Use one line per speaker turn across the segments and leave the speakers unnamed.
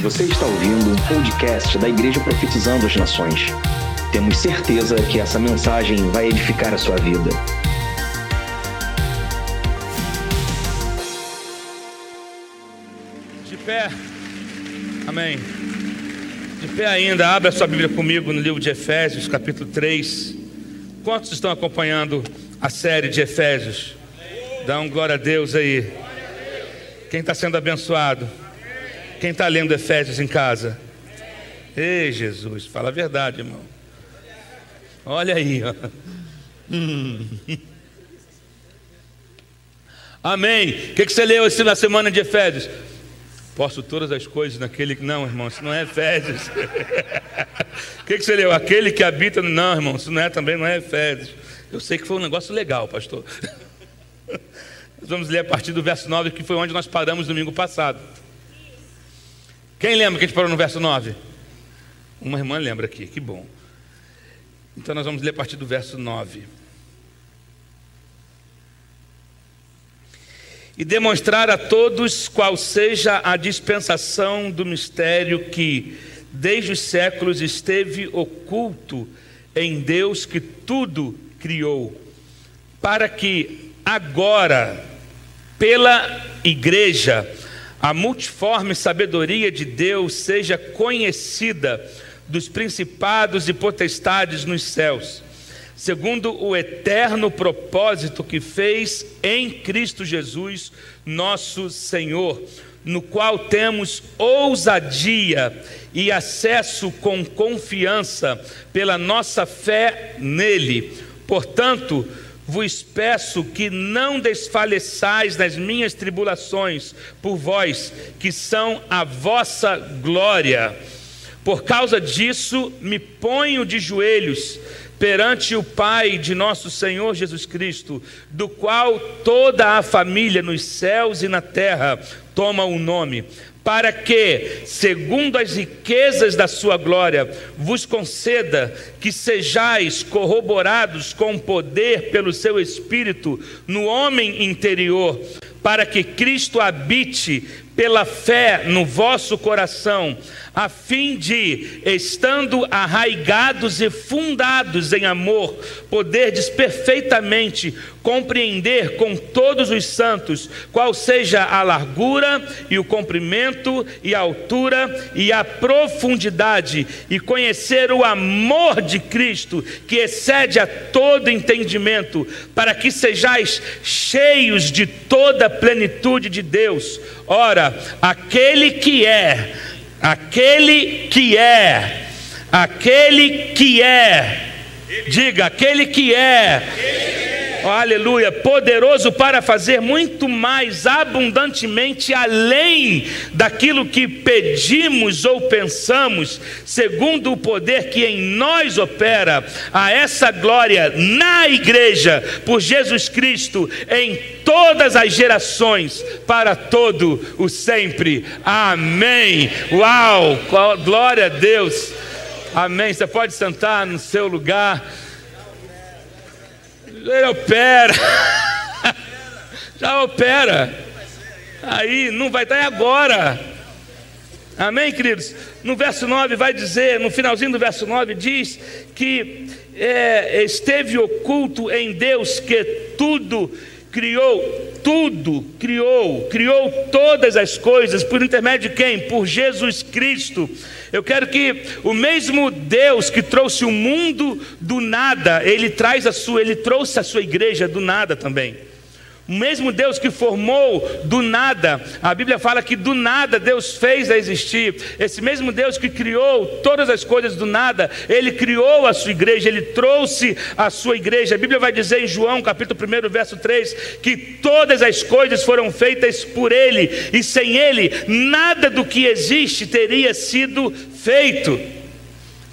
Você está ouvindo um podcast da Igreja Profetizando as Nações. Temos certeza que essa mensagem vai edificar a sua vida.
De pé. Amém. De pé ainda, abra sua Bíblia comigo no livro de Efésios, capítulo 3. Quantos estão acompanhando a série de Efésios? Dá um glória a Deus aí. Quem está sendo abençoado? Quem está lendo Efésios em casa? Ei, Jesus, fala a verdade, irmão. Olha aí, ó. Hum. Amém. O que, que você leu na semana de Efésios? Posso todas as coisas naquele que. Não, irmão, isso não é Efésios. O que, que você leu? Aquele que habita. Não, irmão, isso não é também, não é Efésios. Eu sei que foi um negócio legal, pastor. Nós vamos ler a partir do verso 9, que foi onde nós paramos domingo passado. Quem lembra que a gente parou no verso 9? Uma irmã lembra aqui, que bom. Então nós vamos ler a partir do verso 9. E demonstrar a todos qual seja a dispensação do mistério que, desde os séculos, esteve oculto em Deus que tudo criou, para que agora, pela igreja, a multiforme sabedoria de Deus seja conhecida dos principados e potestades nos céus, segundo o eterno propósito que fez em Cristo Jesus, nosso Senhor, no qual temos ousadia e acesso com confiança pela nossa fé nele. Portanto, vos peço que não desfaleçais nas minhas tribulações por vós, que são a vossa glória. Por causa disso, me ponho de joelhos perante o Pai de nosso Senhor Jesus Cristo, do qual toda a família nos céus e na terra toma o nome para que, segundo as riquezas da sua glória, vos conceda que sejais corroborados com poder pelo seu espírito no homem interior, para que Cristo habite pela fé no vosso coração, a fim de, estando arraigados e fundados em amor, poderdes perfeitamente compreender com todos os santos qual seja a largura e o comprimento e a altura e a profundidade, e conhecer o amor de Cristo, que excede a todo entendimento, para que sejais cheios de toda a plenitude de Deus. Ora, aquele que é, aquele que é, aquele que é, diga, aquele que é aleluia, poderoso para fazer muito mais abundantemente além daquilo que pedimos ou pensamos, segundo o poder que em nós opera, a essa glória na igreja, por Jesus Cristo, em todas as gerações, para todo o sempre. Amém. Uau, glória a Deus. Amém. Você pode sentar no seu lugar. Ele opera. Já opera. Aí não vai estar agora. Amém, queridos? No verso 9 vai dizer, no finalzinho do verso 9, diz que é, esteve oculto em Deus que tudo criou, tudo criou, criou todas as coisas, por intermédio de quem? Por Jesus Cristo eu quero que o mesmo Deus que trouxe o mundo do nada, ele traz a sua, ele trouxe a sua igreja do nada também. O mesmo Deus que formou do nada, a Bíblia fala que do nada Deus fez a existir. Esse mesmo Deus que criou todas as coisas do nada, ele criou a sua igreja, ele trouxe a sua igreja. A Bíblia vai dizer em João, capítulo 1, verso 3, que todas as coisas foram feitas por ele, e sem ele nada do que existe teria sido feito.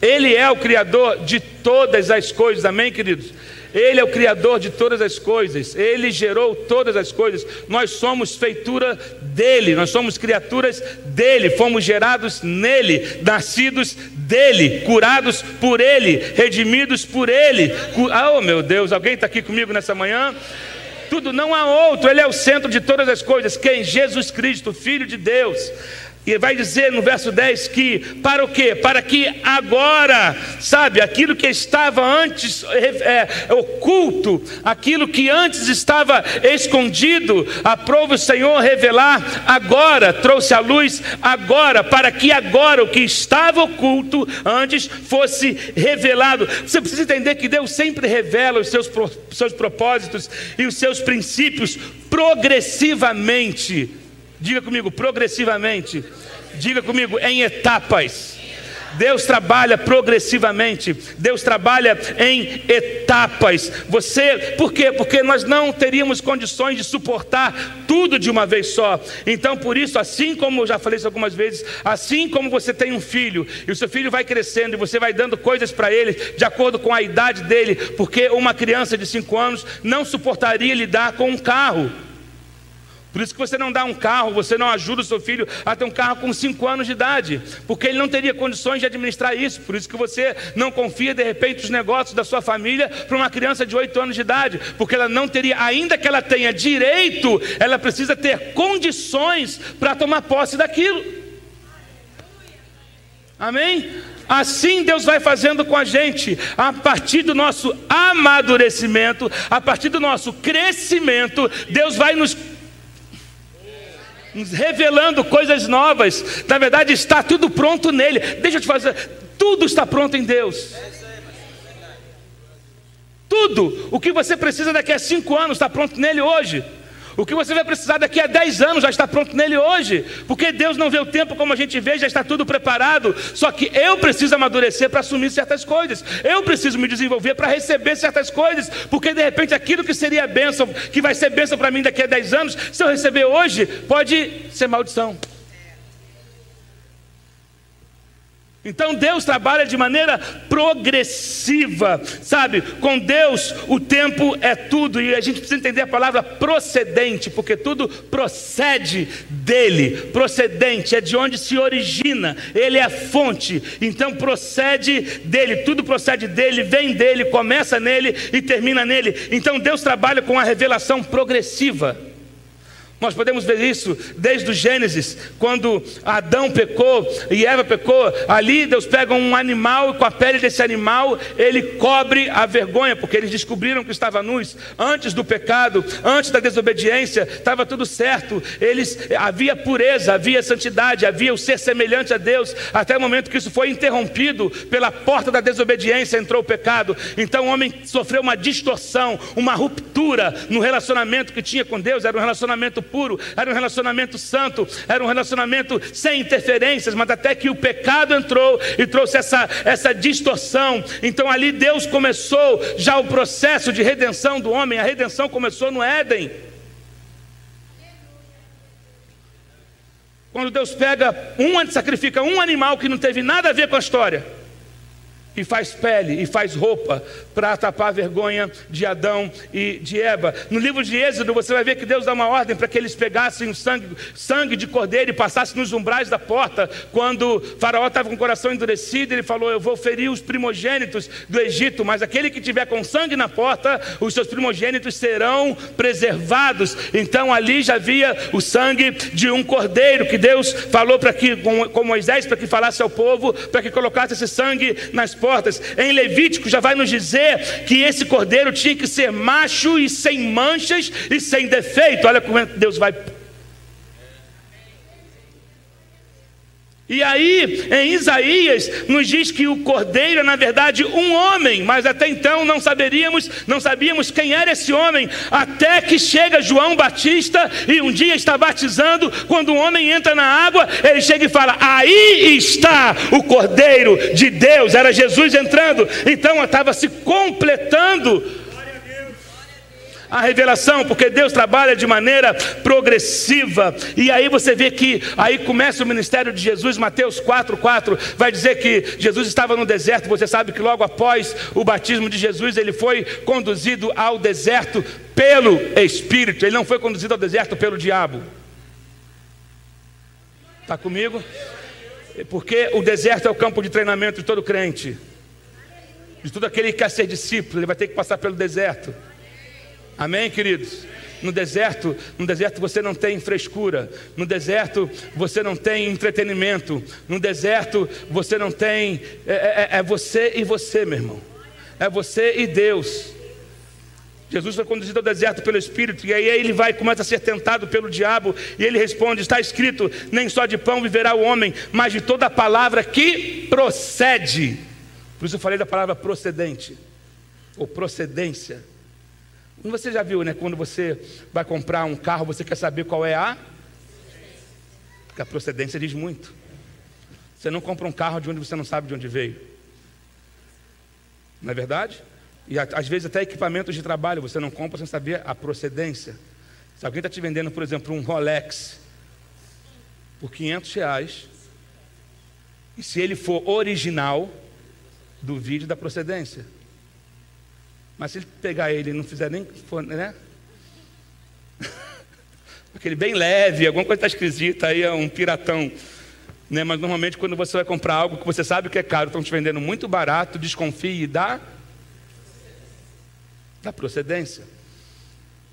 Ele é o criador de todas as coisas. Amém, queridos? Ele é o Criador de todas as coisas, Ele gerou todas as coisas, nós somos feitura dEle, nós somos criaturas dEle, fomos gerados nele, nascidos dEle, curados por Ele, redimidos por Ele. Oh meu Deus, alguém está aqui comigo nessa manhã? Tudo não há outro, Ele é o centro de todas as coisas. Quem? Jesus Cristo, Filho de Deus E vai dizer no verso 10 que para o quê? Para que agora, sabe, aquilo que estava antes é, é, oculto, aquilo que antes estava escondido, aprova o Senhor revelar agora, trouxe a luz agora, para que agora o que estava oculto antes fosse revelado. Você precisa entender que Deus sempre revela os seus, seus propósitos e os seus princípios progressivamente. Diga comigo, progressivamente. Diga comigo, em etapas. Deus trabalha progressivamente, Deus trabalha em etapas. Você, por quê? Porque nós não teríamos condições de suportar tudo de uma vez só. Então, por isso, assim como eu já falei isso algumas vezes, assim como você tem um filho e o seu filho vai crescendo e você vai dando coisas para ele de acordo com a idade dele, porque uma criança de 5 anos não suportaria lidar com um carro. Por isso que você não dá um carro, você não ajuda o seu filho a ter um carro com 5 anos de idade, porque ele não teria condições de administrar isso. Por isso que você não confia de repente os negócios da sua família para uma criança de 8 anos de idade, porque ela não teria, ainda que ela tenha direito, ela precisa ter condições para tomar posse daquilo. Amém? Assim Deus vai fazendo com a gente, a partir do nosso amadurecimento, a partir do nosso crescimento, Deus vai nos nos revelando coisas novas. Na verdade, está tudo pronto nele. Deixa eu te fazer, tudo está pronto em Deus. Tudo. O que você precisa daqui a cinco anos está pronto nele hoje. O que você vai precisar daqui a 10 anos já está pronto nele hoje, porque Deus não vê o tempo como a gente vê, já está tudo preparado. Só que eu preciso amadurecer para assumir certas coisas, eu preciso me desenvolver para receber certas coisas, porque de repente aquilo que seria bênção, que vai ser bênção para mim daqui a 10 anos, se eu receber hoje, pode ser maldição. Então Deus trabalha de maneira progressiva, sabe? Com Deus o tempo é tudo e a gente precisa entender a palavra procedente, porque tudo procede dele. Procedente é de onde se origina, ele é a fonte. Então procede dele, tudo procede dele, vem dele, começa nele e termina nele. Então Deus trabalha com a revelação progressiva. Nós podemos ver isso desde o Gênesis, quando Adão pecou e Eva pecou. Ali Deus pega um animal e com a pele desse animal ele cobre a vergonha, porque eles descobriram que estava nus antes do pecado, antes da desobediência, estava tudo certo. Eles havia pureza, havia santidade, havia o ser semelhante a Deus, até o momento que isso foi interrompido pela porta da desobediência entrou o pecado. Então o homem sofreu uma distorção, uma ruptura no relacionamento que tinha com Deus, era um relacionamento puro, era um relacionamento santo, era um relacionamento sem interferências, mas até que o pecado entrou e trouxe essa, essa distorção. Então ali Deus começou já o processo de redenção do homem, a redenção começou no Éden. Quando Deus pega um, sacrifica um animal que não teve nada a ver com a história e faz pele e faz roupa para tapar a vergonha de Adão e de Eva. No livro de Êxodo você vai ver que Deus dá uma ordem para que eles pegassem o sangue, sangue de cordeiro e passassem nos umbrais da porta. Quando Faraó estava com o coração endurecido, ele falou: Eu vou ferir os primogênitos do Egito, mas aquele que tiver com sangue na porta, os seus primogênitos serão preservados. Então ali já havia o sangue de um cordeiro que Deus falou para que com, com Moisés para que falasse ao povo, para que colocasse esse sangue nas portas portas. Em Levítico já vai nos dizer que esse cordeiro tinha que ser macho e sem manchas e sem defeito. Olha como Deus vai E aí, em Isaías, nos diz que o cordeiro é, na verdade, um homem, mas até então não saberíamos, não sabíamos quem era esse homem, até que chega João Batista e um dia está batizando, quando um homem entra na água, ele chega e fala: Aí está o cordeiro de Deus, era Jesus entrando, então estava se completando a revelação, porque Deus trabalha de maneira progressiva. E aí você vê que aí começa o ministério de Jesus, Mateus 4:4 vai dizer que Jesus estava no deserto. Você sabe que logo após o batismo de Jesus, ele foi conduzido ao deserto pelo Espírito. Ele não foi conduzido ao deserto pelo diabo. Está comigo? Porque o deserto é o campo de treinamento de todo crente. De todo aquele que quer ser discípulo, ele vai ter que passar pelo deserto. Amém, queridos? No deserto, no deserto você não tem frescura. No deserto você não tem entretenimento. No deserto você não tem. É, é, é você e você, meu irmão. É você e Deus. Jesus foi conduzido ao deserto pelo Espírito, e aí ele vai começa a ser tentado pelo diabo, e ele responde: Está escrito, nem só de pão viverá o homem, mas de toda palavra que procede. Por isso eu falei da palavra procedente, ou procedência. Você já viu, né? Quando você vai comprar um carro, você quer saber qual é a. Porque a procedência diz muito. Você não compra um carro de onde você não sabe de onde veio. Não é verdade? E às vezes até equipamentos de trabalho você não compra sem saber a procedência. Se alguém está te vendendo, por exemplo, um Rolex por 500 reais, e se ele for original, duvide da procedência. Mas se ele pegar ele e não fizer nem, né? Aquele bem leve, alguma coisa está esquisita, aí é um piratão. Né? Mas normalmente quando você vai comprar algo que você sabe que é caro, estão te vendendo muito barato, desconfie da da procedência.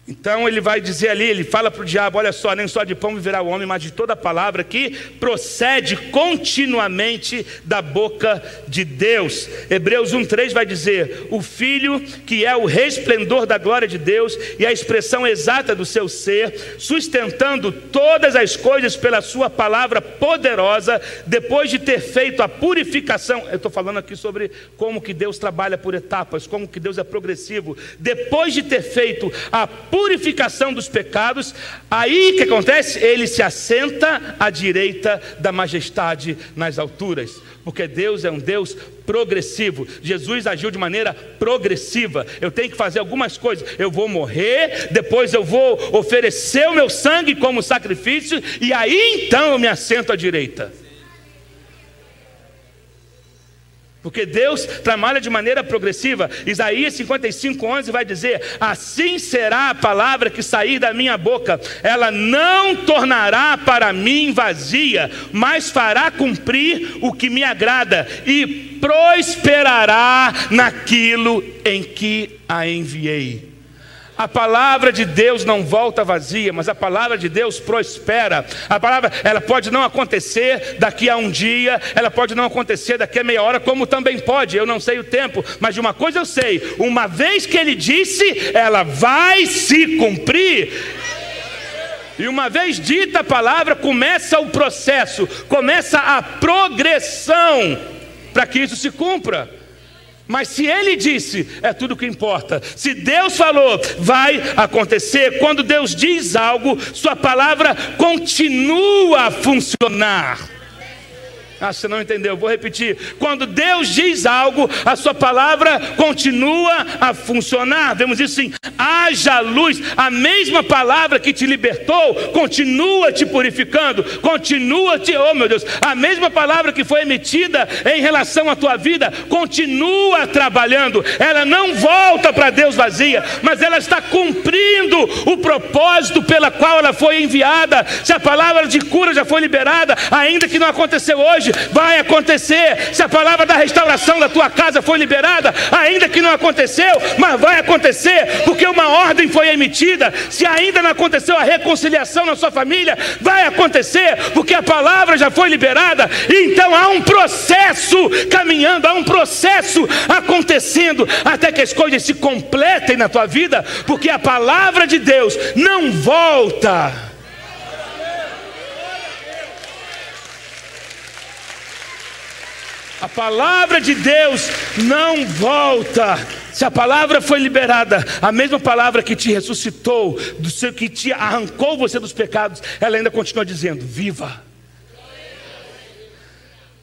Então ele vai dizer ali, ele fala para o diabo: olha só, nem só de pão viverá o homem, mas de toda palavra que procede continuamente da boca de Deus. Hebreus 1,3 vai dizer: o Filho, que é o resplendor da glória de Deus e a expressão exata do seu ser, sustentando todas as coisas pela sua palavra poderosa, depois de ter feito a purificação. Eu estou falando aqui sobre como que Deus trabalha por etapas, como que Deus é progressivo. Depois de ter feito a purificação dos pecados, aí que acontece? Ele se assenta à direita da majestade nas alturas, porque Deus é um Deus progressivo. Jesus agiu de maneira progressiva. Eu tenho que fazer algumas coisas. Eu vou morrer, depois eu vou oferecer o meu sangue como sacrifício, e aí então eu me assento à direita. Porque Deus trabalha de maneira progressiva. Isaías 55, 11 vai dizer: Assim será a palavra que sair da minha boca, ela não tornará para mim vazia, mas fará cumprir o que me agrada e prosperará naquilo em que a enviei. A palavra de Deus não volta vazia, mas a palavra de Deus prospera. A palavra, ela pode não acontecer daqui a um dia, ela pode não acontecer daqui a meia hora, como também pode, eu não sei o tempo, mas de uma coisa eu sei: uma vez que ele disse, ela vai se cumprir. E uma vez dita a palavra, começa o processo, começa a progressão para que isso se cumpra. Mas se ele disse, é tudo que importa. Se Deus falou, vai acontecer. Quando Deus diz algo, Sua palavra continua a funcionar. Ah, você não entendeu, vou repetir. Quando Deus diz algo, a sua palavra continua a funcionar. Vemos isso sim. Haja luz. A mesma palavra que te libertou continua te purificando, continua te, oh meu Deus, a mesma palavra que foi emitida em relação à tua vida continua trabalhando. Ela não volta para Deus vazia, mas ela está cumprindo o propósito pela qual ela foi enviada. Se a palavra de cura já foi liberada, ainda que não aconteceu hoje, vai acontecer. Se a palavra da restauração da tua casa foi liberada, ainda que não aconteceu, mas vai acontecer, porque uma ordem foi emitida. Se ainda não aconteceu a reconciliação na sua família, vai acontecer, porque a palavra já foi liberada. Então há um processo caminhando, há um processo acontecendo até que as coisas se completem na tua vida, porque a palavra de Deus não volta A palavra de Deus não volta. Se a palavra foi liberada, a mesma palavra que te ressuscitou, do seu, que te arrancou você dos pecados, ela ainda continua dizendo: viva.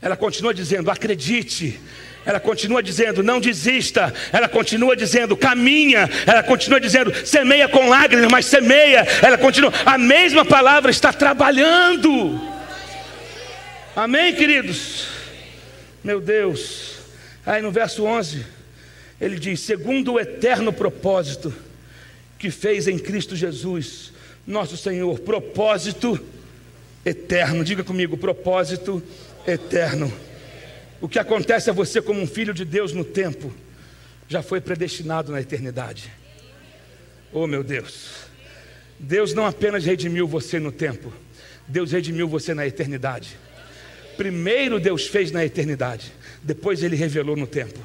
Ela continua dizendo: acredite. Ela continua dizendo: não desista. Ela continua dizendo: caminha. Ela continua dizendo: semeia com lágrimas, mas semeia. Ela continua. A mesma palavra está trabalhando. Amém, queridos? Meu Deus. Aí no verso 11, ele diz: segundo o eterno propósito que fez em Cristo Jesus, nosso Senhor, propósito eterno. Diga comigo, propósito eterno. O que acontece a você como um filho de Deus no tempo, já foi predestinado na eternidade. Oh meu Deus. Deus não apenas redimiu você no tempo, Deus redimiu você na eternidade. Primeiro Deus fez na eternidade, depois ele revelou no tempo.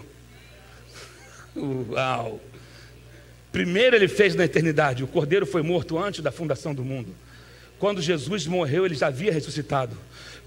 Uau! Primeiro ele fez na eternidade, o cordeiro foi morto antes da fundação do mundo. Quando Jesus morreu, ele já havia ressuscitado.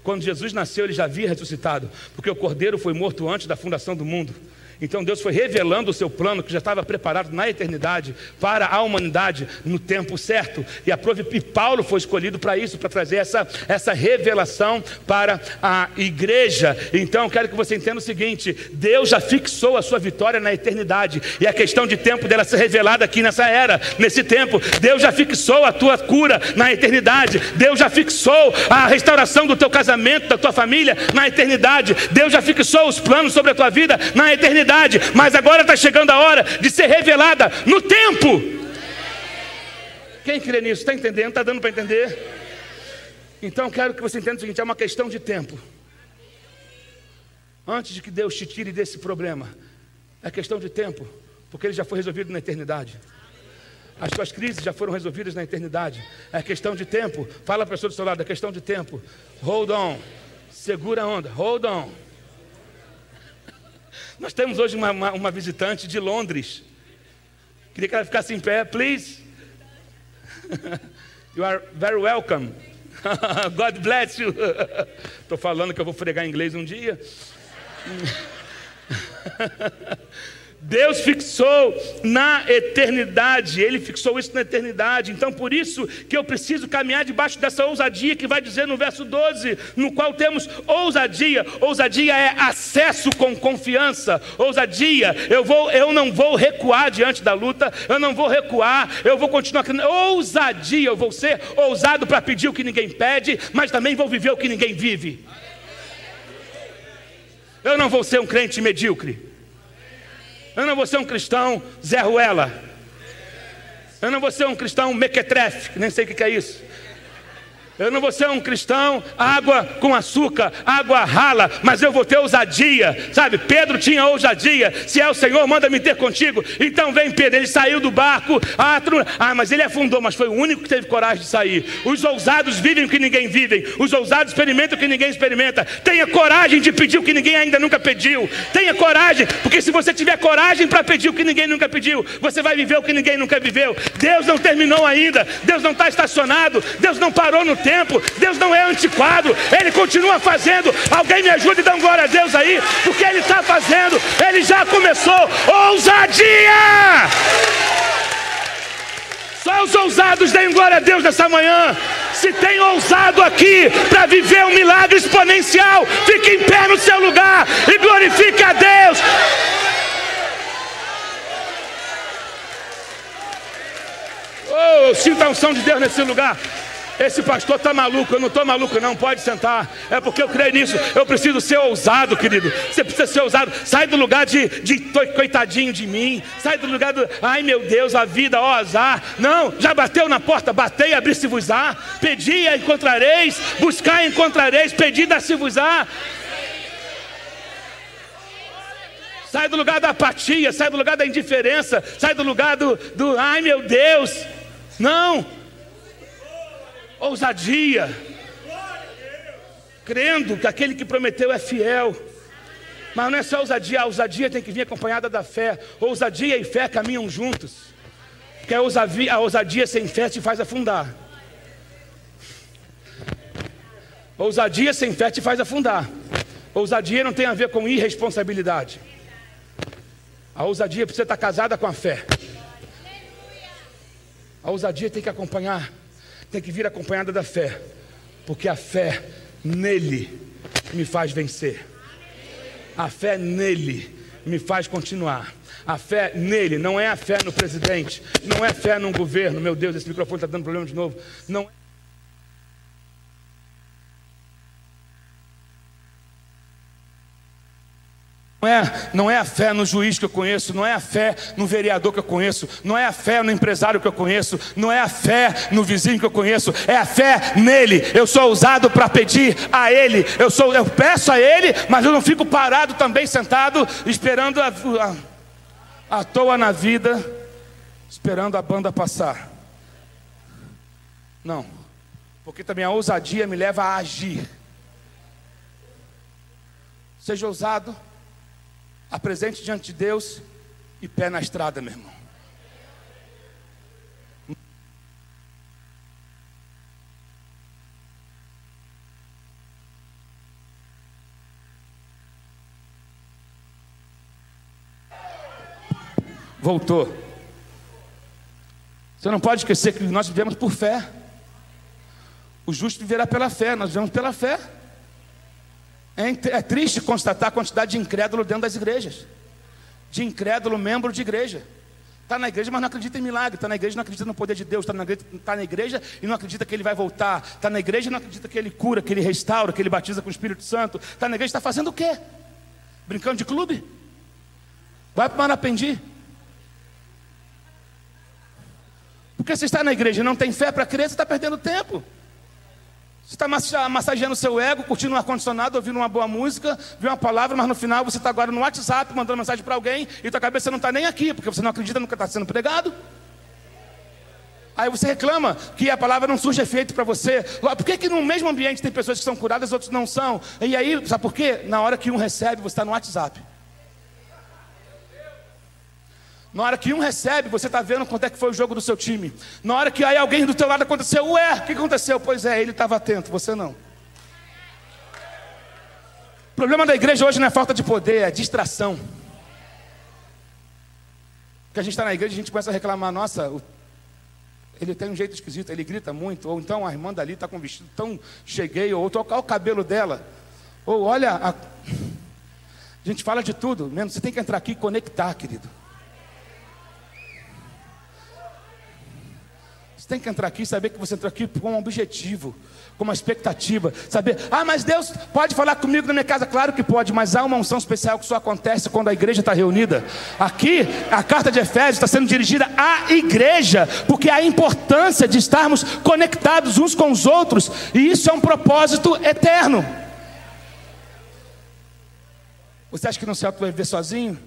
Quando Jesus nasceu, ele já havia ressuscitado, porque o cordeiro foi morto antes da fundação do mundo. Então Deus foi revelando o seu plano que já estava preparado na eternidade para a humanidade no tempo certo. E, a, e Paulo foi escolhido para isso, para trazer essa, essa revelação para a igreja. Então quero que você entenda o seguinte: Deus já fixou a sua vitória na eternidade. E a questão de tempo dela ser revelada aqui nessa era, nesse tempo. Deus já fixou a tua cura na eternidade. Deus já fixou a restauração do teu casamento, da tua família na eternidade. Deus já fixou os planos sobre a tua vida na eternidade eternidade, mas agora está chegando a hora de ser revelada no tempo. Quem crê nisso? Está entendendo? Está dando para entender? Então quero que você entenda o seguinte: é uma questão de tempo. Antes de que Deus te tire desse problema, é questão de tempo, porque ele já foi resolvido na eternidade. As suas crises já foram resolvidas na eternidade. É questão de tempo. Fala para a pessoa do seu lado, é questão de tempo. Hold on. Segura a onda. Hold on. Nós temos hoje uma, uma, uma visitante de Londres. Queria que ela ficasse em pé, please. You are very welcome. God bless you. Estou falando que eu vou fregar inglês um dia. Deus fixou na eternidade, Ele fixou isso na eternidade. Então, por isso que eu preciso caminhar debaixo dessa ousadia que vai dizer no verso 12, no qual temos ousadia. Ousadia é acesso com confiança. Ousadia, eu vou, eu não vou recuar diante da luta, eu não vou recuar, eu vou continuar. Ousadia, eu vou ser ousado para pedir o que ninguém pede, mas também vou viver o que ninguém vive. Eu não vou ser um crente medíocre. Não vou ser um cristão Zé Ruela. Não vou ser um cristão mequetrefe, nem sei o que é isso. Eu não vou ser um cristão água com açúcar, água rala, mas eu vou ter ousadia, sabe? Pedro tinha ousadia. Se é o Senhor, manda me ter contigo. Então vem Pedro, ele saiu do barco. Ah, ah, mas ele afundou, mas foi o único que teve coragem de sair. Os ousados vivem o que ninguém vive. Os ousados experimentam o que ninguém experimenta. Tenha coragem de pedir o que ninguém ainda nunca pediu. Tenha coragem, porque se você tiver coragem para pedir o que ninguém nunca pediu, você vai viver o que ninguém nunca viveu. Deus não terminou ainda. Deus não está estacionado. Deus não parou no tempo tempo. Deus não é antiquado, Ele continua fazendo. Alguém me ajude e dá glória a Deus aí, porque Ele está fazendo, Ele já começou. Ousadia! Só os ousados deem glória a Deus nessa manhã. Se tem ousado aqui para viver um milagre exponencial, fique em pé no seu lugar e glorifique a Deus. Oh, eu sinto a unção de Deus nesse lugar. Esse pastor está maluco, eu não estou maluco, não, pode sentar. É porque eu creio nisso. Eu preciso ser ousado, querido. Você precisa ser ousado. Sai do lugar de, de coitadinho de mim. Sai do lugar do, ai meu Deus, a vida, ó azar. Não, já bateu na porta, batei, abri-se-vos-á. Pedi, encontrareis. Buscar, encontrareis. Pedi, dá-se-vos-á. Sai do lugar da apatia, sai do lugar da indiferença, sai do lugar do, do ai meu Deus. Não, ousadia, crendo que aquele que prometeu é fiel. Mas não é só ousadia, a ousadia tem que vir acompanhada da fé. Ousadia e fé caminham juntos. Porque a ousadia, a ousadia sem fé te faz afundar. Ousadia sem fé te faz afundar. Ousadia não tem a ver com irresponsabilidade. A ousadia precisa estar casada com a fé. A ousadia tem que acompanhar tem que vir acompanhada da fé, porque a fé nele me faz vencer. A fé nele me faz continuar. A fé nele não é a fé no presidente, não é fé num governo. Meu Deus, esse microfone está dando problema de novo. Não é Não é, não é a fé no juiz que eu conheço, não é a fé no vereador que eu conheço, não é a fé no empresário que eu conheço, não é a fé no vizinho que eu conheço, é a fé nele. Eu sou usado para pedir a ele, eu, sou, eu peço a ele, mas eu não fico parado também sentado, esperando a, a, à toa na vida, esperando a banda passar. Não. Porque também a ousadia me leva a agir. Seja ousado, apresente diante de Deus e pé na estrada, meu irmão. Voltou. Você não pode esquecer que nós vivemos por fé. O justo viverá pela fé, nós vivemos pela fé. É, é triste constatar a quantidade de incrédulo dentro das igrejas. De incrédulo membro de igreja. Está na igreja, mas não acredita em milagre. Está na igreja não acredita no poder de Deus. Está na, igreja, tá na igreja e não acredita que ele vai voltar. Está na igreja e não acredita que ele cura, que ele restaura, que ele batiza com o Espírito Santo. Está na igreja e está fazendo o quê? Brincando de clube? Vai para o Marapendi. Porque você está na igreja e não tem fé para crer, você está perdendo tempo. Você está massageando seu ego, curtindo um ar-condicionado, ouvindo uma boa música, viu uma palavra, mas no final você está agora no WhatsApp mandando mensagem para alguém e tua cabeça não está nem aqui, porque você não acredita no que está sendo pregado. Aí você reclama que a palavra não surge efeito para você. Por que, que no mesmo ambiente tem pessoas que são curadas, outros não são? E aí, sabe por quê? Na hora que um recebe, você está no WhatsApp. Na hora que um recebe, você está vendo quanto é que foi o jogo do seu time. Na hora que aí alguém do teu lado aconteceu, ué, o que aconteceu? Pois é, ele estava atento, você não. O problema da igreja hoje não é falta de poder, é distração. Porque a gente está na igreja e a gente começa a reclamar, nossa, ele tem um jeito esquisito, ele grita muito, ou então a irmã dali está com um vestido tão cheguei, ou tocar o cabelo dela, ou olha, a... a gente fala de tudo, menos você tem que entrar aqui e conectar, querido. Você tem que entrar aqui e saber que você entrou aqui com um objetivo, com uma expectativa. Saber, ah, mas Deus pode falar comigo na minha casa? Claro que pode, mas há uma unção especial que só acontece quando a igreja está reunida. Aqui, a carta de Efésios está sendo dirigida à igreja, porque há a importância de estarmos conectados uns com os outros, e isso é um propósito eterno. Você acha que no céu tu vai viver sozinho?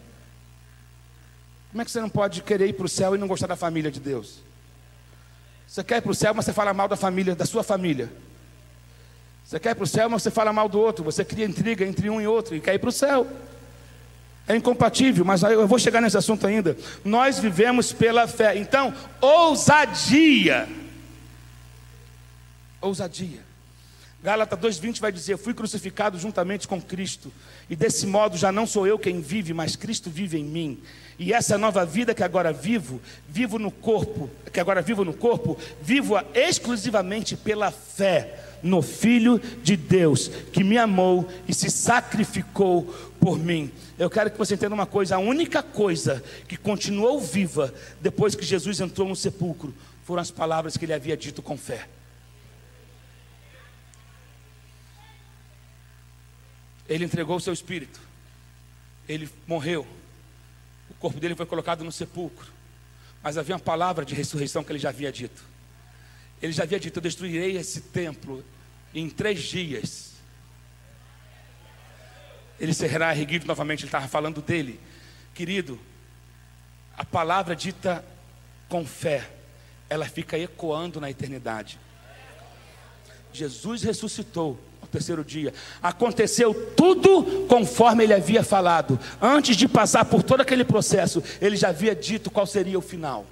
Como é que você não pode querer ir para o céu e não gostar da família de Deus? Você quer ir para o céu, mas você fala mal da família, da sua família. Você quer ir para o céu, mas você fala mal do outro. Você cria intriga entre um e outro e quer ir para o céu. É incompatível, mas eu vou chegar nesse assunto ainda. Nós vivemos pela fé. Então, ousadia. Ousadia. Gálatas 2,20 vai dizer: Fui crucificado juntamente com Cristo, e desse modo já não sou eu quem vive, mas Cristo vive em mim. E essa nova vida que agora vivo, vivo no corpo, que agora vivo no corpo, vivo-a exclusivamente pela fé no Filho de Deus, que me amou e se sacrificou por mim. Eu quero que você entenda uma coisa: a única coisa que continuou viva depois que Jesus entrou no sepulcro foram as palavras que ele havia dito com fé. Ele entregou o seu espírito, ele morreu corpo dele foi colocado no sepulcro. Mas havia uma palavra de ressurreição que ele já havia dito. Ele já havia dito: Eu destruirei esse templo em três dias. Ele será erguido novamente. Ele estava falando dele, querido. A palavra dita com fé, ela fica ecoando na eternidade. Jesus ressuscitou terceiro dia. Aconteceu tudo conforme ele havia falado. Antes de passar por todo aquele processo, ele já havia dito qual seria o final.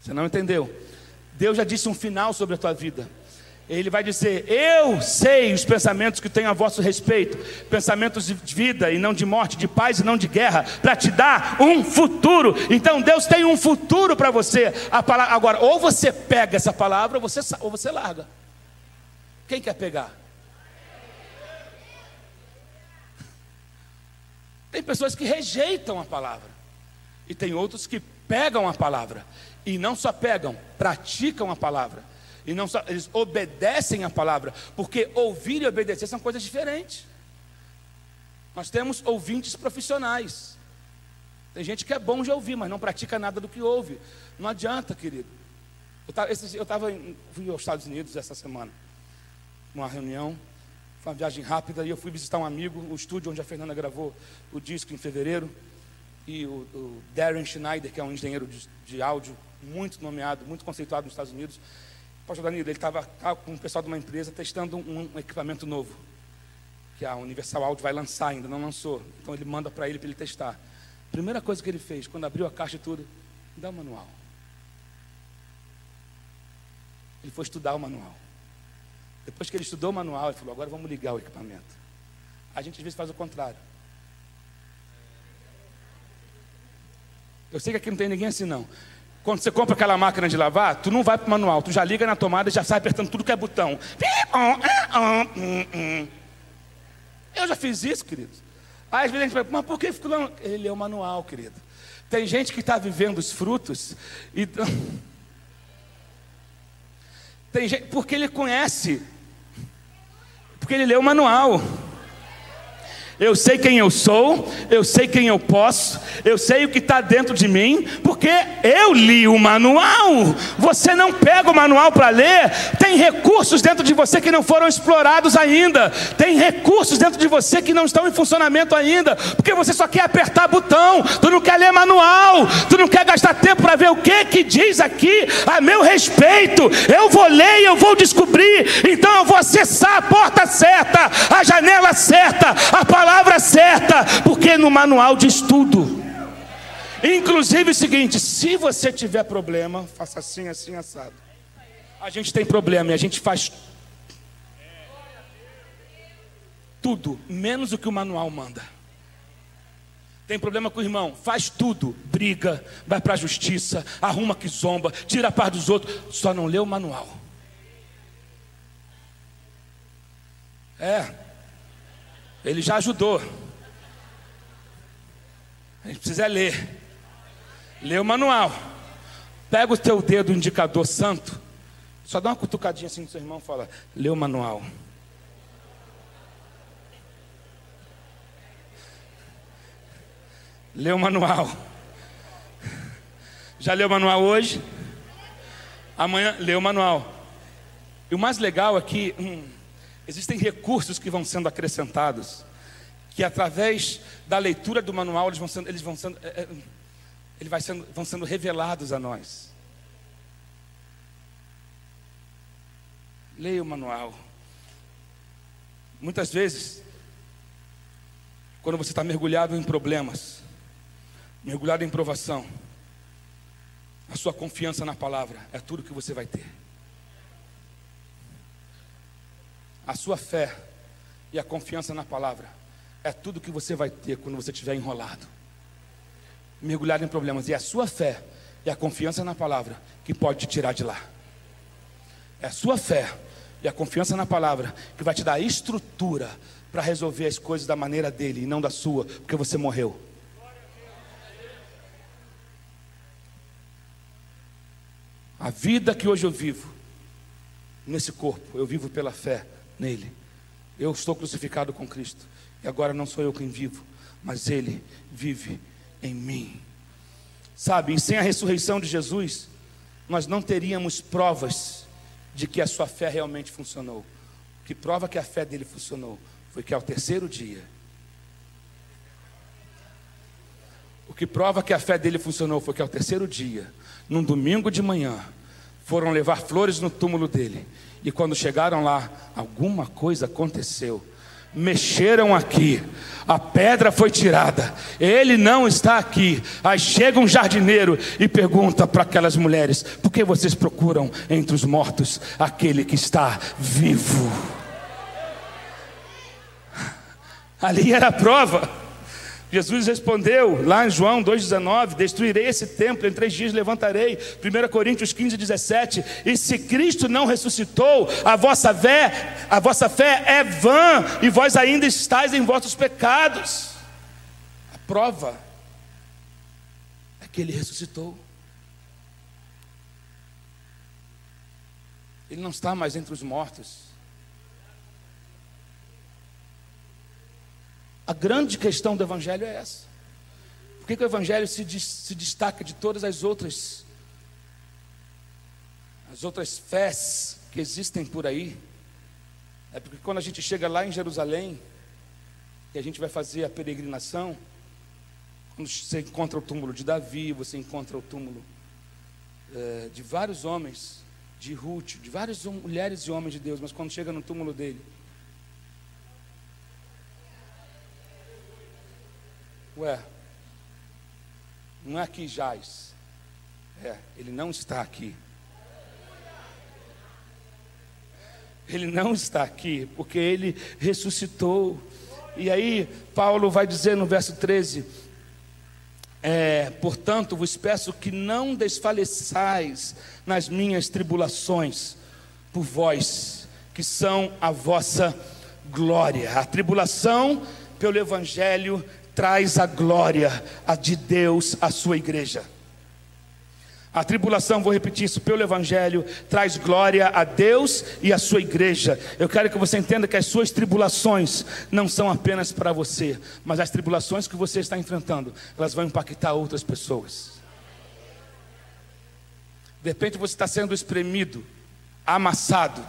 Você não entendeu? Deus já disse um final sobre a tua vida. Ele vai dizer: Eu sei os pensamentos que tenho a vosso respeito, pensamentos de vida e não de morte, de paz e não de guerra, para te dar um futuro. Então Deus tem um futuro para você. Palavra, agora, ou você pega essa palavra, ou você, ou você larga. Quem quer pegar? Tem pessoas que rejeitam a palavra, e tem outros que pegam a palavra, e não só pegam, praticam a palavra. E não só, eles obedecem a palavra, porque ouvir e obedecer são coisas diferentes. Nós temos ouvintes profissionais. Tem gente que é bom de ouvir, mas não pratica nada do que ouve. Não adianta, querido. Eu estava fui aos Estados Unidos essa semana, numa reunião, foi uma viagem rápida, e eu fui visitar um amigo, o estúdio onde a Fernanda gravou o disco em fevereiro, e o, o Darren Schneider, que é um engenheiro de, de áudio muito nomeado, muito conceituado nos Estados Unidos. Pastor Danilo, ele estava com o pessoal de uma empresa testando um, um equipamento novo, que a Universal Audio vai lançar ainda, não lançou. Então ele manda para ele para ele testar. Primeira coisa que ele fez, quando abriu a caixa e tudo, dá o manual. Ele foi estudar o manual. Depois que ele estudou o manual, ele falou: agora vamos ligar o equipamento. A gente às vezes faz o contrário. Eu sei que aqui não tem ninguém assim não. Quando você compra aquela máquina de lavar, tu não vai para o manual, tu já liga na tomada e já sai apertando tudo que é botão. Eu já fiz isso, queridos. Aí às vezes a gente fala, mas por que ficou? Ele é o manual, querido. Tem gente que está vivendo os frutos e. Tem gente, porque ele conhece, porque ele leu o manual. Eu sei quem eu sou, eu sei quem eu posso, eu sei o que está dentro de mim, porque eu li o manual. Você não pega o manual para ler, tem recursos dentro de você que não foram explorados ainda, tem recursos dentro de você que não estão em funcionamento ainda, porque você só quer apertar botão, tu não quer ler manual, tu não quer gastar tempo para ver o que que diz aqui a meu respeito. Eu vou ler eu vou descobrir, então eu vou acessar a porta certa, a janela certa, a palavra palavra certa, porque no manual diz tudo. Inclusive o seguinte: se você tiver problema, faça assim, assim, assado. A gente tem problema e a gente faz tudo, menos o que o manual manda. Tem problema com o irmão, faz tudo, briga, vai para a justiça, arruma que zomba, tira a paz dos outros, só não lê o manual. É, ele já ajudou. A gente precisa ler. Lê o manual. Pega o teu dedo indicador santo. Só dá uma cutucadinha assim no seu irmão e fala: Lê o manual. Lê o manual. Já leu o manual hoje? Amanhã lê o manual. E o mais legal é hum, Existem recursos que vão sendo acrescentados, que através da leitura do manual eles vão sendo, eles vão sendo, é, ele vai sendo, vão sendo revelados a nós. Leia o manual. Muitas vezes, quando você está mergulhado em problemas, mergulhado em provação, a sua confiança na palavra é tudo que você vai ter. A sua fé e a confiança na palavra é tudo que você vai ter quando você estiver enrolado, mergulhado em problemas. E é a sua fé e a confiança na palavra que pode te tirar de lá. É a sua fé e a confiança na palavra que vai te dar estrutura para resolver as coisas da maneira dele e não da sua, porque você morreu. A vida que hoje eu vivo, nesse corpo, eu vivo pela fé nele. Eu estou crucificado com Cristo. E agora não sou eu quem vivo, mas Ele vive em mim. Sabe, e sem a ressurreição de Jesus, nós não teríamos provas de que a sua fé realmente funcionou. O que prova que a fé dele funcionou foi que ao terceiro dia, o que prova que a fé dele funcionou foi que ao terceiro dia, num domingo de manhã, foram levar flores no túmulo dele e quando chegaram lá, alguma coisa aconteceu. Mexeram aqui, a pedra foi tirada, ele não está aqui. Aí chega um jardineiro e pergunta para aquelas mulheres: por que vocês procuram entre os mortos aquele que está vivo? Ali era a prova. Jesus respondeu lá em João 2,19: Destruirei esse templo, em três dias levantarei. 1 Coríntios 15, 17. E se Cristo não ressuscitou, a vossa fé, a vossa fé é vã, e vós ainda estáis em vossos pecados. A prova é que ele ressuscitou. Ele não está mais entre os mortos. A grande questão do Evangelho é essa. Por que, que o Evangelho se, se destaca de todas as outras, as outras fés que existem por aí? É porque quando a gente chega lá em Jerusalém, e a gente vai fazer a peregrinação, quando você encontra o túmulo de Davi, você encontra o túmulo é, de vários homens, de Ruth, de várias mulheres e homens de Deus, mas quando chega no túmulo dele, Ué, não é aqui jaz. É, ele não está aqui. Ele não está aqui, porque ele ressuscitou. E aí, Paulo vai dizer no verso 13: é, Portanto, vos peço que não desfaleçais nas minhas tribulações, por vós, que são a vossa glória. A tribulação pelo Evangelho traz a glória de Deus à sua igreja. A tribulação, vou repetir isso, pelo Evangelho, traz glória a Deus e à sua igreja. Eu quero que você entenda que as suas tribulações não são apenas para você, mas as tribulações que você está enfrentando, elas vão impactar outras pessoas. De repente você está sendo espremido, amassado,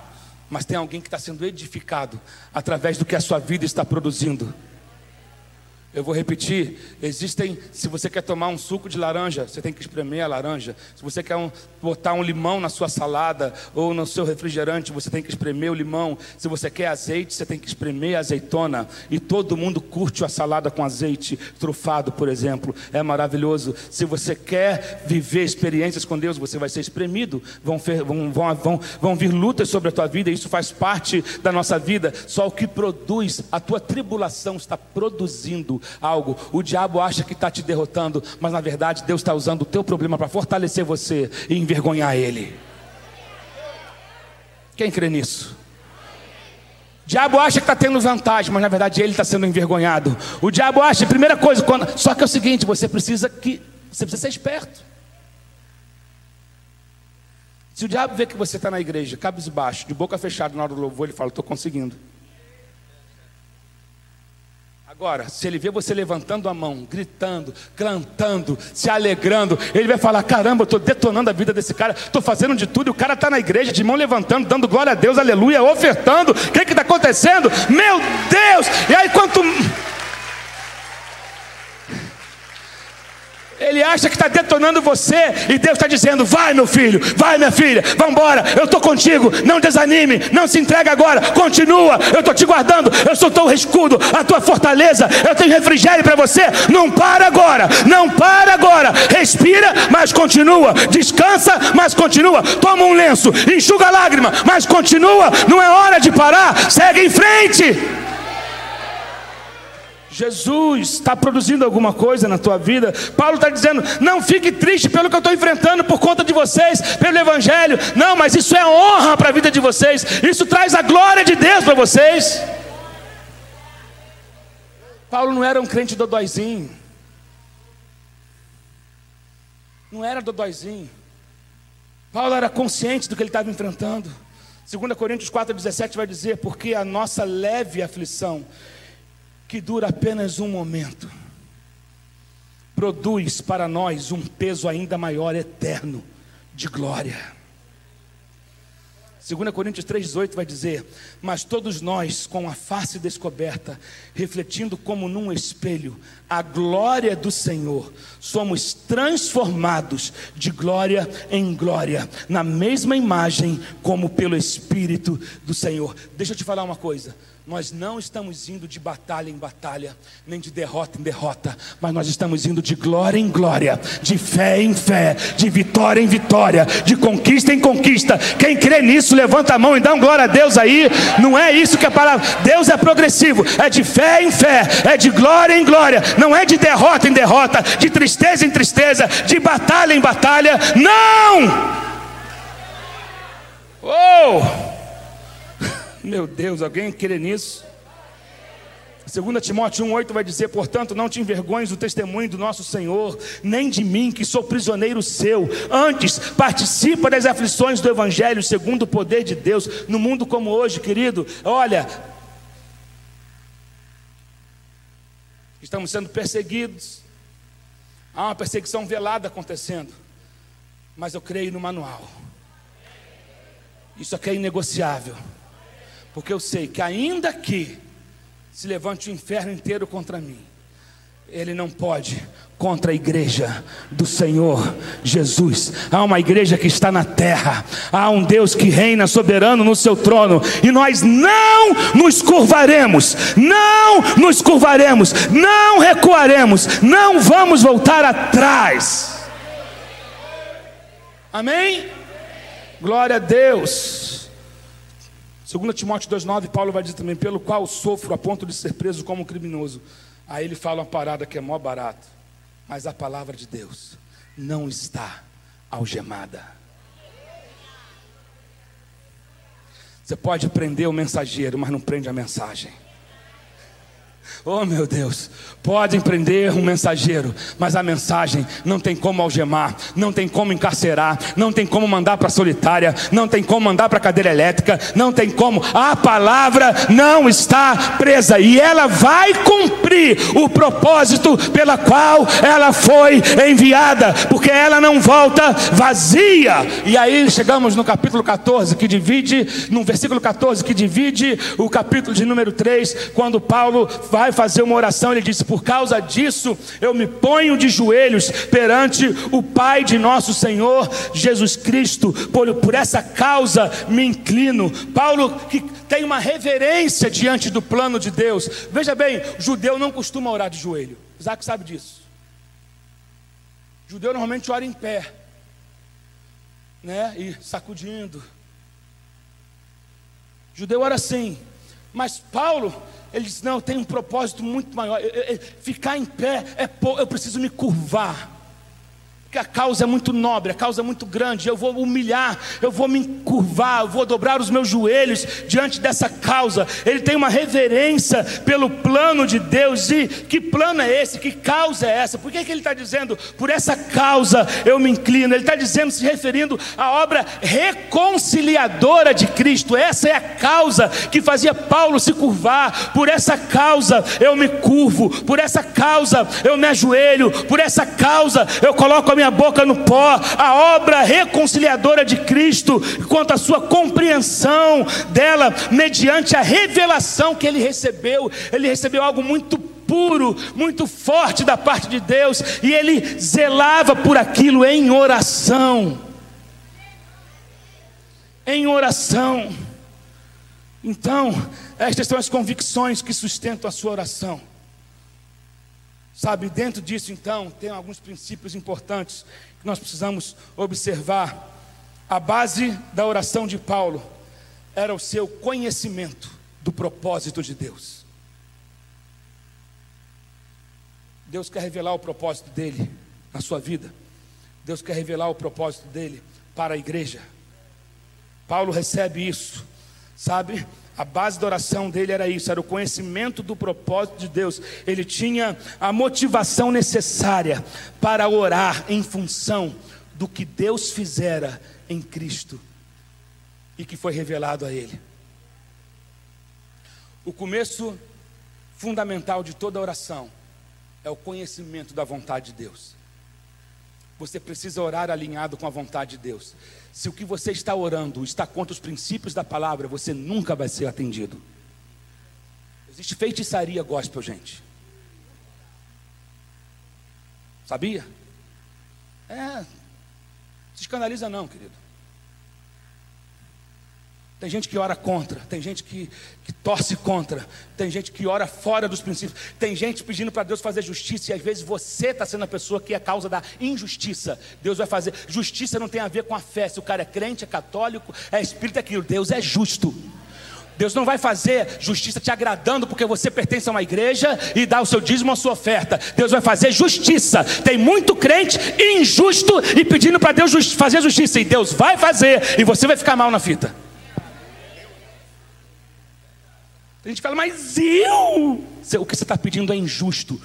mas tem alguém que está sendo edificado através do que a sua vida está produzindo. Eu vou repetir: existem, se você quer tomar um suco de laranja, você tem que espremer a laranja. Se você quer um, botar um limão na sua salada ou no seu refrigerante, você tem que espremer o limão. Se você quer azeite, você tem que espremer a azeitona. E todo mundo curte a salada com azeite trufado, por exemplo. É maravilhoso. Se você quer viver experiências com Deus, você vai ser espremido. Vão, vão, vão, vão, vão vir lutas sobre a tua vida, isso faz parte da nossa vida. Só o que produz, a tua tribulação está produzindo algo. O diabo acha que está te derrotando, mas na verdade Deus está usando o teu problema para fortalecer você e envergonhar ele. Quem crê nisso? Diabo acha que está tendo vantagem, mas na verdade ele está sendo envergonhado. O diabo acha, primeira coisa, quando... só que é o seguinte: você precisa que você precisa ser esperto. Se o diabo vê que você está na igreja, cabisbaixo, de boca fechada na hora do louvor, ele fala: Estou conseguindo. Agora, se ele vê você levantando a mão, gritando, cantando, se alegrando, ele vai falar: caramba, eu estou detonando a vida desse cara, estou fazendo de tudo, e o cara está na igreja de mão levantando, dando glória a Deus, aleluia, ofertando. O que está acontecendo? Meu Deus! E aí, quanto. Ele acha que está detonando você e Deus está dizendo: vai, meu filho, vai, minha filha, vamos embora, eu estou contigo, não desanime, não se entregue agora, continua, eu estou te guardando, eu sou teu escudo, a tua fortaleza, eu tenho refrigério para você. Não para agora, não para agora, respira, mas continua, descansa, mas continua, toma um lenço, enxuga a lágrima, mas continua, não é hora de parar, segue em frente. Jesus está produzindo alguma coisa na tua vida. Paulo está dizendo: não fique triste pelo que eu estou enfrentando por conta de vocês, pelo Evangelho. Não, mas isso é honra para a vida de vocês. Isso traz a glória de Deus para vocês. Paulo não era um crente dodóizinho. Não era dodóizinho. Paulo era consciente do que ele estava enfrentando. 2 Coríntios 4,17 vai dizer: porque a nossa leve aflição que dura apenas um momento, produz para nós um peso ainda maior, eterno, de glória. 2 Coríntios 3,18 vai dizer: Mas todos nós, com a face descoberta, refletindo como num espelho a glória do Senhor, somos transformados de glória em glória, na mesma imagem, como pelo Espírito do Senhor. Deixa eu te falar uma coisa. Nós não estamos indo de batalha em batalha, nem de derrota em derrota, mas nós estamos indo de glória em glória, de fé em fé, de vitória em vitória, de conquista em conquista. Quem crê nisso, levanta a mão e dá um glória a Deus aí. Não é isso que a palavra. Deus é progressivo, é de fé em fé, é de glória em glória, não é de derrota em derrota, de tristeza em tristeza, de batalha em batalha. Não! Oh! Meu Deus, alguém crê nisso? 2 Timóteo 1,8 vai dizer: Portanto, não te envergonhes do testemunho do nosso Senhor, nem de mim, que sou prisioneiro seu. Antes, participa das aflições do Evangelho, segundo o poder de Deus, no mundo como hoje, querido. Olha, estamos sendo perseguidos, há uma perseguição velada acontecendo, mas eu creio no manual. Isso aqui é inegociável. Porque eu sei que ainda que se levante o inferno inteiro contra mim, ele não pode contra a igreja do Senhor Jesus. Há uma igreja que está na terra, há um Deus que reina soberano no seu trono, e nós não nos curvaremos, não nos curvaremos, não recuaremos, não vamos voltar atrás. Amém? Glória a Deus. 2 Timóteo 2,9, Paulo vai dizer também: pelo qual sofro a ponto de ser preso como criminoso. Aí ele fala uma parada que é mó barato. Mas a palavra de Deus não está algemada. Você pode prender o mensageiro, mas não prende a mensagem. Oh meu Deus, podem prender um mensageiro, mas a mensagem não tem como algemar, não tem como encarcerar, não tem como mandar para solitária, não tem como mandar para cadeira elétrica, não tem como. A palavra não está presa e ela vai cumprir o propósito pela qual ela foi enviada, porque ela não volta vazia. E aí chegamos no capítulo 14, que divide, no versículo 14, que divide o capítulo de número 3, quando Paulo vai fazer uma oração, ele disse: Por causa disso eu me ponho de joelhos perante o Pai de nosso Senhor Jesus Cristo, por, por essa causa me inclino. Paulo que tem uma reverência diante do plano de Deus. Veja bem, judeu não costuma orar de joelho. Isaac sabe disso. Judeu normalmente ora em pé, né? E sacudindo. Judeu ora assim. Mas Paulo, ele disse: Não, eu tenho um propósito muito maior. Eu, eu, ficar em pé é eu preciso me curvar porque a causa é muito nobre, a causa é muito grande. Eu vou humilhar, eu vou me curvar, eu vou dobrar os meus joelhos diante dessa causa. Ele tem uma reverência pelo plano de Deus. E que plano é esse? Que causa é essa? Por que, que ele está dizendo, por essa causa eu me inclino? Ele está dizendo, se referindo à obra reconciliadora de Cristo. Essa é a causa que fazia Paulo se curvar. Por essa causa eu me curvo, por essa causa eu me ajoelho, por essa causa eu coloco a minha boca no pó, a obra reconciliadora de Cristo, quanto à sua compreensão dela, mediante a revelação que ele recebeu, ele recebeu algo muito puro, muito forte da parte de Deus, e ele zelava por aquilo em oração. Em oração. Então, estas são as convicções que sustentam a sua oração. Sabe, dentro disso então, tem alguns princípios importantes que nós precisamos observar. A base da oração de Paulo era o seu conhecimento do propósito de Deus. Deus quer revelar o propósito dele na sua vida. Deus quer revelar o propósito dele para a igreja. Paulo recebe isso, sabe? A base da oração dele era isso, era o conhecimento do propósito de Deus. Ele tinha a motivação necessária para orar em função do que Deus fizera em Cristo e que foi revelado a ele. O começo fundamental de toda oração é o conhecimento da vontade de Deus. Você precisa orar alinhado com a vontade de Deus. Se o que você está orando está contra os princípios da palavra, você nunca vai ser atendido. Existe feitiçaria gospel, gente. Sabia? É. Se escandaliza não, querido. Tem gente que ora contra, tem gente que, que torce contra, tem gente que ora fora dos princípios, tem gente pedindo para Deus fazer justiça, e às vezes você está sendo a pessoa que é causa da injustiça. Deus vai fazer. Justiça não tem a ver com a fé. Se o cara é crente, é católico, é espírita, é aquilo. Deus é justo. Deus não vai fazer justiça te agradando porque você pertence a uma igreja e dá o seu dízimo, a sua oferta. Deus vai fazer justiça. Tem muito crente injusto e pedindo para Deus fazer justiça. E Deus vai fazer e você vai ficar mal na fita. A gente fala, mas eu? O que você está pedindo é injusto.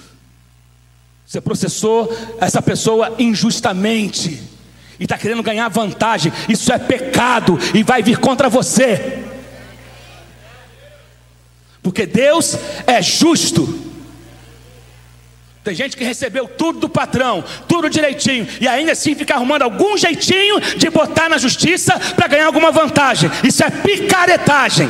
Você processou essa pessoa injustamente e está querendo ganhar vantagem. Isso é pecado e vai vir contra você. Porque Deus é justo. Tem gente que recebeu tudo do patrão, tudo direitinho, e ainda assim fica arrumando algum jeitinho de botar na justiça para ganhar alguma vantagem. Isso é picaretagem.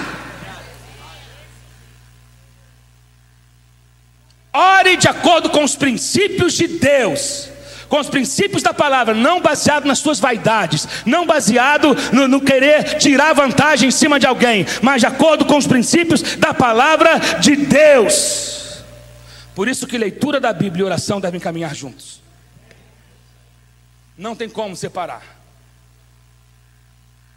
Ore de acordo com os princípios de Deus com os princípios da palavra, não baseado nas suas vaidades, não baseado no, no, querer tirar vantagem em cima de alguém, mas de acordo com os princípios da palavra de Deus. Por isso que leitura da Bíblia e oração devem caminhar juntos. Não tem como separar.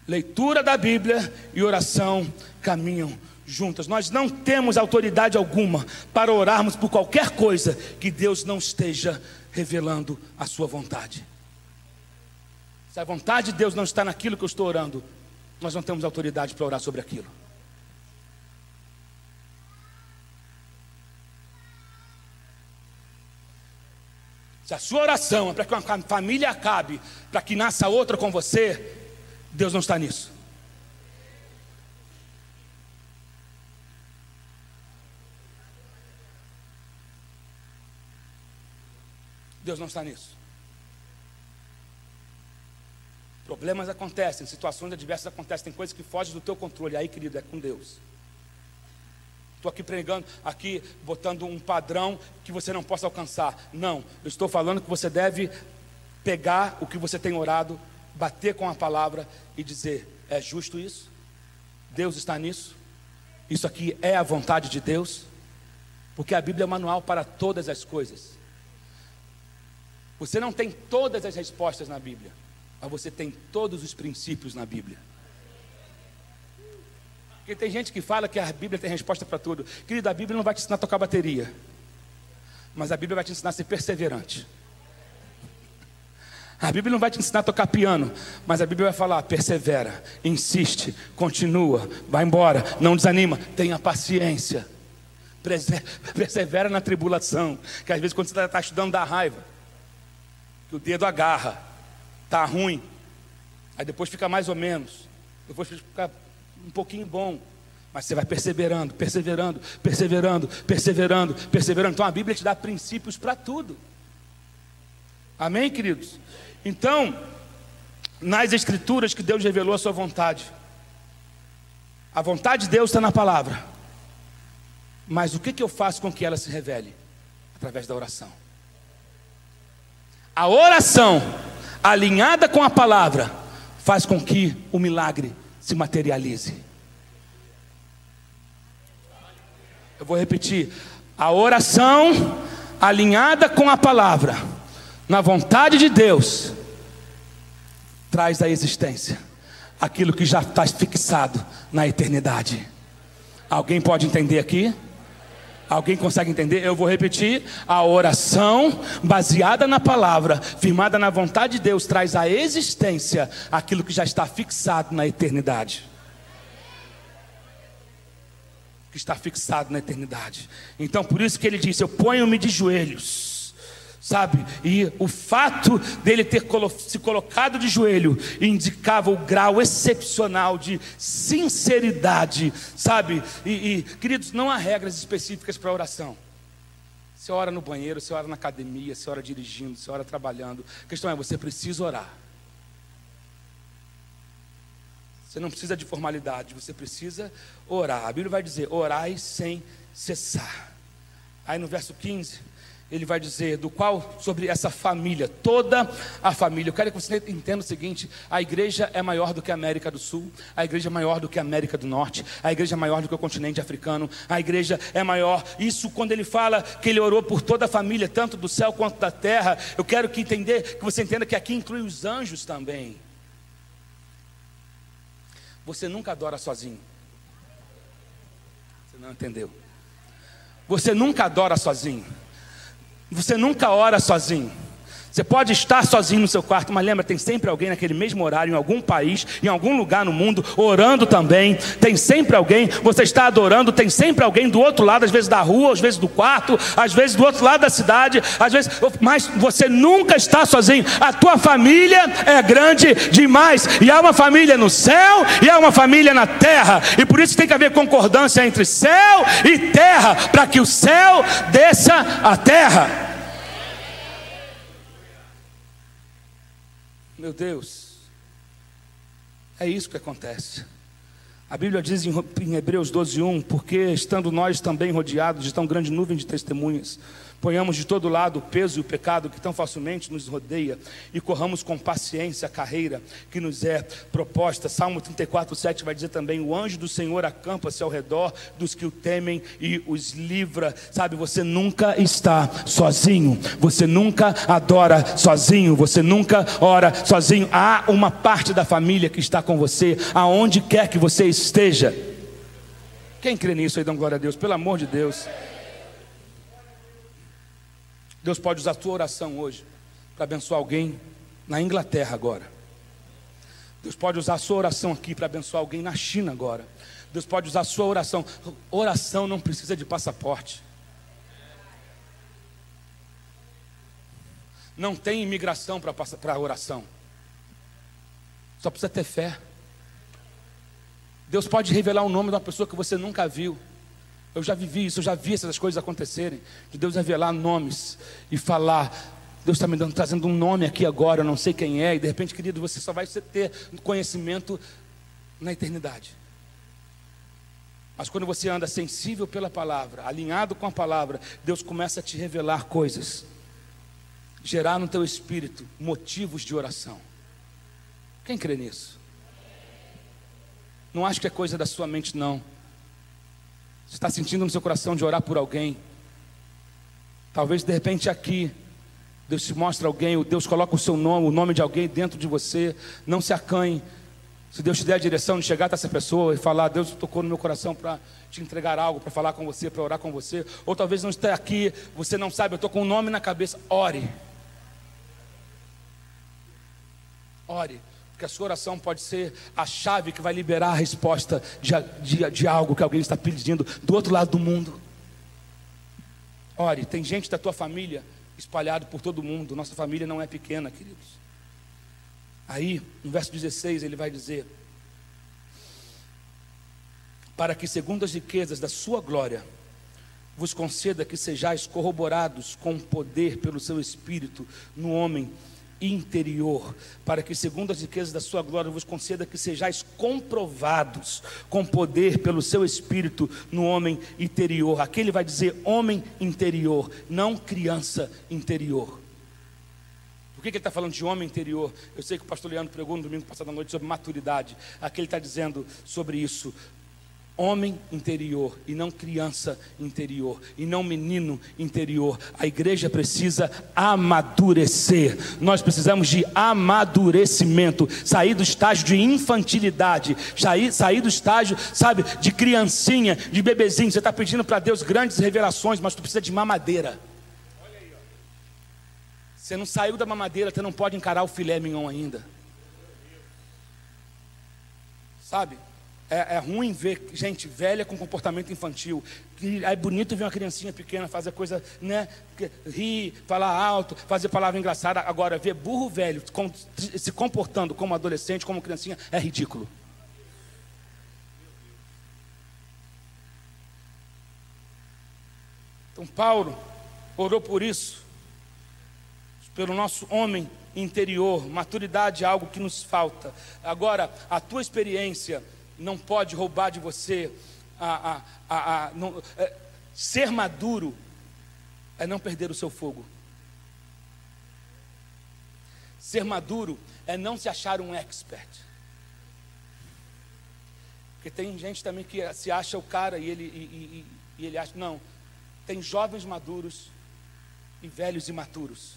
Leitura da Bíblia e oração caminham juntas. Nós não temos autoridade alguma para orarmos por qualquer coisa que Deus não esteja revelando a sua vontade. Se a vontade de Deus não está naquilo que eu estou orando, nós não temos autoridade para orar sobre aquilo. Se a sua oração é para que uma família acabe, para que nasça outra com você, Deus não está nisso. Deus não está nisso. Problemas acontecem, situações adversas acontecem, tem coisas que fogem do teu controle. Aí, querido, é com Deus. Estou aqui pregando, aqui botando um padrão que você não possa alcançar. Não, eu estou falando que você deve pegar o que você tem orado, bater com a palavra e dizer: é justo isso? Deus está nisso? Isso aqui é a vontade de Deus? Porque a Bíblia é manual para todas as coisas. Você não tem todas as respostas na Bíblia, mas você tem todos os princípios na Bíblia. Porque tem gente que fala que a Bíblia tem resposta para tudo. Querido, a Bíblia não vai te ensinar a tocar bateria, mas a Bíblia vai te ensinar a ser perseverante. A Bíblia não vai te ensinar a tocar piano, mas a Bíblia vai falar: persevera, insiste, continua, vai embora, não desanima, tenha paciência, persevera na tribulação, que às vezes quando você está estudando dá raiva que o dedo agarra, tá ruim, aí depois fica mais ou menos, depois fica um pouquinho bom, mas você vai perseverando, perseverando, perseverando, perseverando, perseverando. Então a Bíblia te dá princípios para tudo. Amém, queridos? Então, nas Escrituras que Deus revelou a sua vontade, a vontade de Deus está na palavra, mas o que, que eu faço com que ela se revele? Através da oração. A oração, alinhada com a palavra, faz com que o milagre se materialize. Eu vou repetir: a oração, alinhada com a palavra, na vontade de Deus, traz à existência aquilo que já está fixado na eternidade. Alguém pode entender aqui? Alguém consegue entender? Eu vou repetir: a oração baseada na palavra, firmada na vontade de Deus, traz à existência aquilo que já está fixado na eternidade. Que está fixado na eternidade. Então, por isso que ele disse: Eu ponho-me de joelhos sabe? E o fato dele ter se colocado de joelho indicava o grau excepcional de sinceridade, sabe? E, e queridos, não há regras específicas para oração. Você ora no banheiro, você ora na academia, você ora dirigindo, você ora trabalhando. A questão é, você precisa orar. Você não precisa de formalidade, você precisa orar. A Bíblia vai dizer: orai sem cessar. Aí no verso 15 ele vai dizer do qual sobre essa família, toda a família. Eu quero que você entenda o seguinte: a igreja é maior do que a América do Sul, a igreja é maior do que a América do Norte, a igreja é maior do que o continente africano, a igreja é maior. Isso quando ele fala que ele orou por toda a família, tanto do céu quanto da terra. Eu quero que entender, que você entenda que aqui inclui os anjos também. Você nunca adora sozinho. Você não entendeu? Você nunca adora sozinho. Você nunca ora sozinho. Você pode estar sozinho no seu quarto, mas lembra, tem sempre alguém naquele mesmo horário, em algum país, em algum lugar no mundo, orando também. Tem sempre alguém, você está adorando, tem sempre alguém do outro lado, às vezes da rua, às vezes do quarto, às vezes do outro lado da cidade, às vezes, mas você nunca está sozinho. A tua família é grande demais, e há uma família no céu e há uma família na terra, e por isso tem que haver concordância entre céu e terra, para que o céu desça à terra. Meu Deus, é isso que acontece. A Bíblia diz em Hebreus 12, 1, porque estando nós também rodeados de tão grande nuvem de testemunhas, Ponhamos de todo lado o peso e o pecado que tão facilmente nos rodeia e corramos com paciência a carreira que nos é proposta. Salmo 34, 7 vai dizer também: O anjo do Senhor acampa-se ao redor dos que o temem e os livra. Sabe, você nunca está sozinho, você nunca adora sozinho, você nunca ora sozinho. Há uma parte da família que está com você, aonde quer que você esteja. Quem crê nisso aí, dá glória a Deus, pelo amor de Deus. Deus pode usar a tua oração hoje para abençoar alguém na Inglaterra agora. Deus pode usar a sua oração aqui para abençoar alguém na China agora. Deus pode usar a sua oração. Oração não precisa de passaporte. Não tem imigração para oração. Só precisa ter fé. Deus pode revelar o nome de uma pessoa que você nunca viu. Eu já vivi isso, eu já vi essas coisas acontecerem. De Deus revelar nomes e falar. Deus está me dando, trazendo um nome aqui agora, eu não sei quem é, e de repente, querido, você só vai ter conhecimento na eternidade. Mas quando você anda sensível pela palavra, alinhado com a palavra, Deus começa a te revelar coisas, gerar no teu espírito motivos de oração. Quem crê nisso? Não acho que é coisa da sua mente, não. Você está sentindo no seu coração de orar por alguém? Talvez de repente aqui Deus te mostra alguém, Deus coloca o seu nome, o nome de alguém dentro de você. Não se acanhe. Se Deus te der a direção de chegar até essa pessoa e falar, Deus tocou no meu coração para te entregar algo, para falar com você, para orar com você. Ou talvez não esteja aqui, você não sabe, eu estou com um nome na cabeça. Ore. Ore. Porque a sua oração pode ser a chave que vai liberar a resposta de, de, de algo que alguém está pedindo do outro lado do mundo. Ore, tem gente da tua família espalhado por todo mundo. Nossa família não é pequena, queridos. Aí, no verso 16, ele vai dizer: Para que, segundo as riquezas da sua glória, vos conceda que sejais corroborados com poder pelo seu espírito no homem interior, para que, segundo as riquezas da sua glória, vos conceda que sejais comprovados com poder pelo seu espírito no homem interior. Aqui ele vai dizer homem interior, não criança interior. Por que, que ele está falando de homem interior? Eu sei que o pastor Leandro pregou no domingo passado à noite sobre maturidade. Aqui ele está dizendo sobre isso homem interior e não criança interior e não menino interior. A igreja precisa amadurecer. Nós precisamos de amadurecimento, sair do estágio de infantilidade, sair, sair do estágio, sabe, de criancinha, de bebezinho. Você está pedindo para Deus grandes revelações, mas tu precisa de mamadeira. Você não saiu da mamadeira, você não pode encarar o filé mignon ainda. Sabe? É, é, ruim ver gente velha com comportamento infantil. É bonito ver uma criancinha pequena fazer coisa, né? Rir, falar alto, fazer palavra engraçada. Agora, ver burro velho se comportando como adolescente, como criancinha, é ridículo. Então, Paulo orou por isso, pelo nosso homem interior. Maturidade é algo que nos falta. Agora, a tua experiência não pode roubar de você a, a, a, não, é, ser maduro é não perder o seu fogo. Ser maduro é não se achar um expert. Porque tem gente também que se acha o cara e ele, e, e, e ele acha. Não. Tem jovens maduros e velhos imaturos.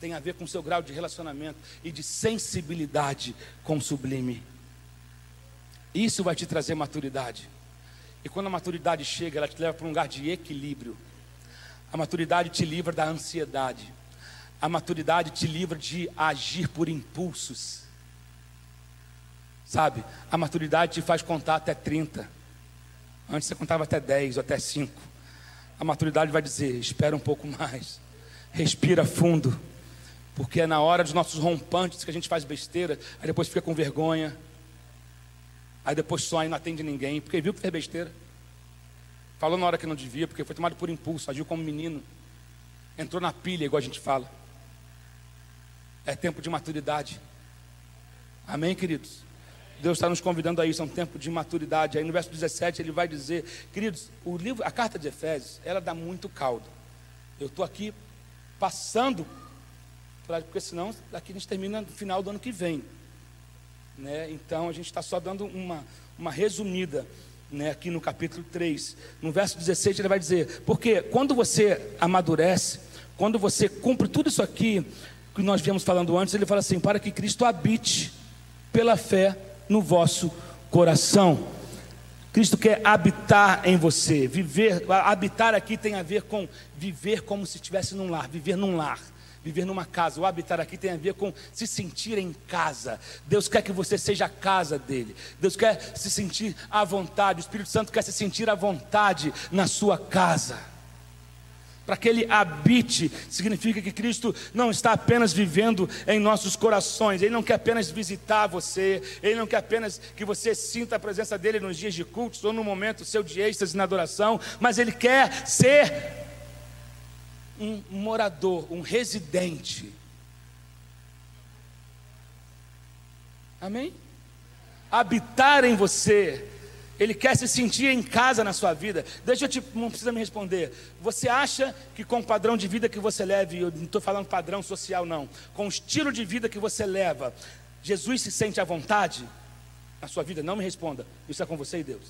Tem a ver com seu grau de relacionamento e de sensibilidade com o sublime. Isso vai te trazer maturidade. E quando a maturidade chega, ela te leva para um lugar de equilíbrio. A maturidade te livra da ansiedade. A maturidade te livra de agir por impulsos. Sabe? A maturidade te faz contar até 30. Antes você contava até 10 ou até 5. A maturidade vai dizer: espera um pouco mais. Respira fundo. Porque é na hora dos nossos rompantes que a gente faz besteira, aí depois fica com vergonha Aí depois sonha e não atende ninguém, porque viu que fez besteira. Falou na hora que não devia, porque foi tomado por impulso, agiu como menino. Entrou na pilha, igual a gente fala. É tempo de maturidade. Amém, queridos? Deus está nos convidando a isso, é um tempo de maturidade. Aí no verso 17 ele vai dizer, queridos, o livro, a carta de Efésios, ela dá muito caldo. Eu estou aqui passando, porque senão aqui a gente termina no final do ano que vem. Né? Então a gente está só dando uma, uma resumida né, aqui no capítulo 3. No verso 16 ele vai dizer, porque quando você amadurece, quando você cumpre tudo isso aqui que nós viemos falando antes, ele fala assim, para que Cristo habite pela fé no vosso coração. Cristo quer habitar em você, viver, habitar aqui tem a ver com viver como se estivesse num lar, viver num lar, viver numa casa. O habitar aqui tem a ver com se sentir em casa. Deus quer que você seja a casa dele. Deus quer se sentir à vontade. O Espírito Santo quer se sentir à vontade na sua casa para que Ele habite, significa que Cristo não está apenas vivendo em nossos corações, Ele não quer apenas visitar você, Ele não quer apenas que você sinta a presença dEle nos dias de cultos ou no momento seu de êxtase na adoração, mas Ele quer ser um morador, um residente. Amém? Habitar em você ele quer se sentir em casa na sua vida. Deixa eu te, não precisa me responder. Você acha que com o padrão de vida que você leva, eu não estou falando padrão social, não, com o estilo de vida que você leva, Jesus se sente à vontade na sua vida? Não me responda. Isso é com você e Deus.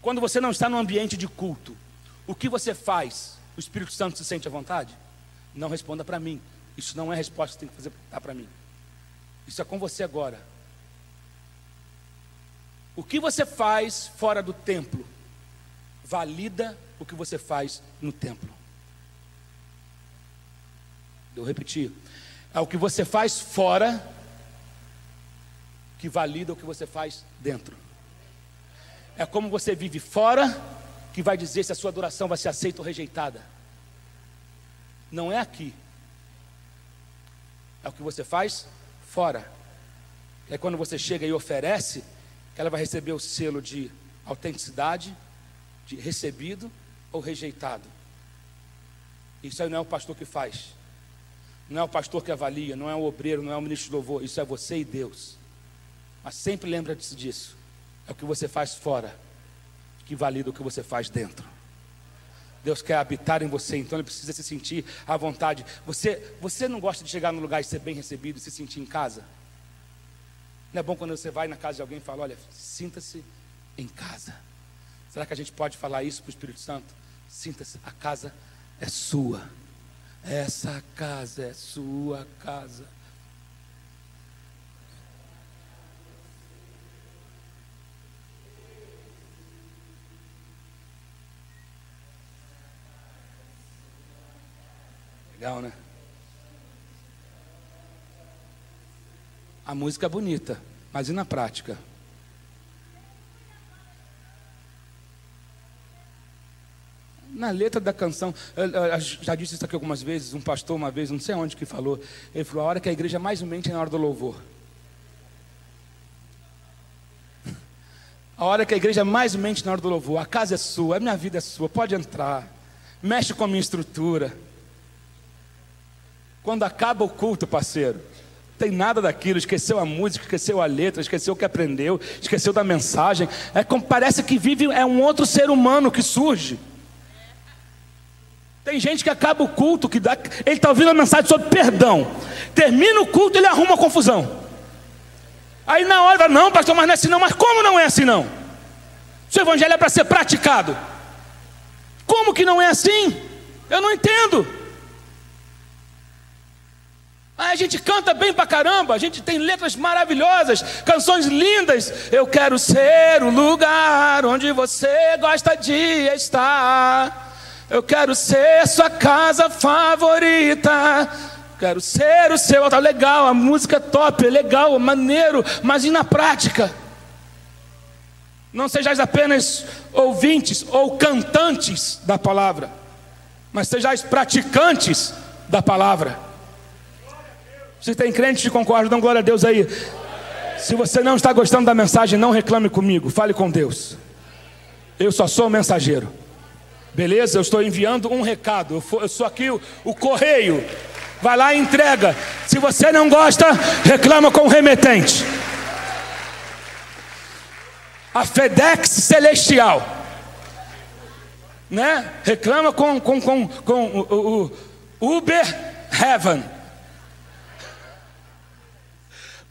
Quando você não está no ambiente de culto, o que você faz? O Espírito Santo se sente à vontade? Não responda para mim. Isso não é resposta que tem que fazer para mim. Isso é com você agora. O que você faz fora do templo valida o que você faz no templo. Eu repetir. É o que você faz fora que valida o que você faz dentro. É como você vive fora que vai dizer se a sua adoração vai ser aceita ou rejeitada. Não é aqui. É o que você faz fora. É quando você chega e oferece, que ela vai receber o selo de autenticidade, de recebido ou rejeitado. Isso aí não é o pastor que faz, não é o pastor que avalia, não é o obreiro, não é o ministro de louvor, isso é você e Deus. Mas sempre lembra-se disso, é o que você faz fora, que valida o que você faz dentro. Deus quer habitar em você, então Ele precisa se sentir à vontade. Você, você não gosta de chegar no lugar e ser bem recebido e se sentir em casa? Não é bom quando você vai na casa de alguém e fala: Olha, sinta-se em casa. Será que a gente pode falar isso para o Espírito Santo? Sinta-se, a casa é sua. Essa casa é sua casa. Legal, né? A música é bonita, mas e na prática? Na letra da canção, eu já disse isso aqui algumas vezes, um pastor uma vez, não sei onde que falou, ele falou, a hora que a igreja mais mente é na hora do louvor. A hora que a igreja mais mente na hora do louvor, a casa é sua, a minha vida é sua, pode entrar, mexe com a minha estrutura. Quando acaba o culto, parceiro, tem nada daquilo, esqueceu a música, esqueceu a letra, esqueceu o que aprendeu, esqueceu da mensagem. É como parece que vive é um outro ser humano que surge. Tem gente que acaba o culto, que dá, ele está ouvindo a mensagem sobre perdão. Termina o culto, ele arruma confusão. Aí na hora, não, pastor, mas não é assim não. Mas como não é assim não? Se o evangelho é para ser praticado. Como que não é assim? Eu não entendo. A gente canta bem pra caramba, a gente tem letras maravilhosas, canções lindas. Eu quero ser o lugar onde você gosta de estar. Eu quero ser sua casa favorita. Quero ser o seu altar. Legal, a música é top, é legal, é maneiro, mas e na prática? Não sejais apenas ouvintes ou cantantes da palavra, mas sejais praticantes da palavra. Se tem crente que concorda, dá glória a Deus aí. Se você não está gostando da mensagem, não reclame comigo, fale com Deus. Eu só sou mensageiro. Beleza? Eu estou enviando um recado. Eu, sou aqui o, o correio. Vai lá e entrega. Se você não gosta, reclama com o remetente. A FedEx celestial. Né? Reclama com, com, com, com o, o Uber Heaven.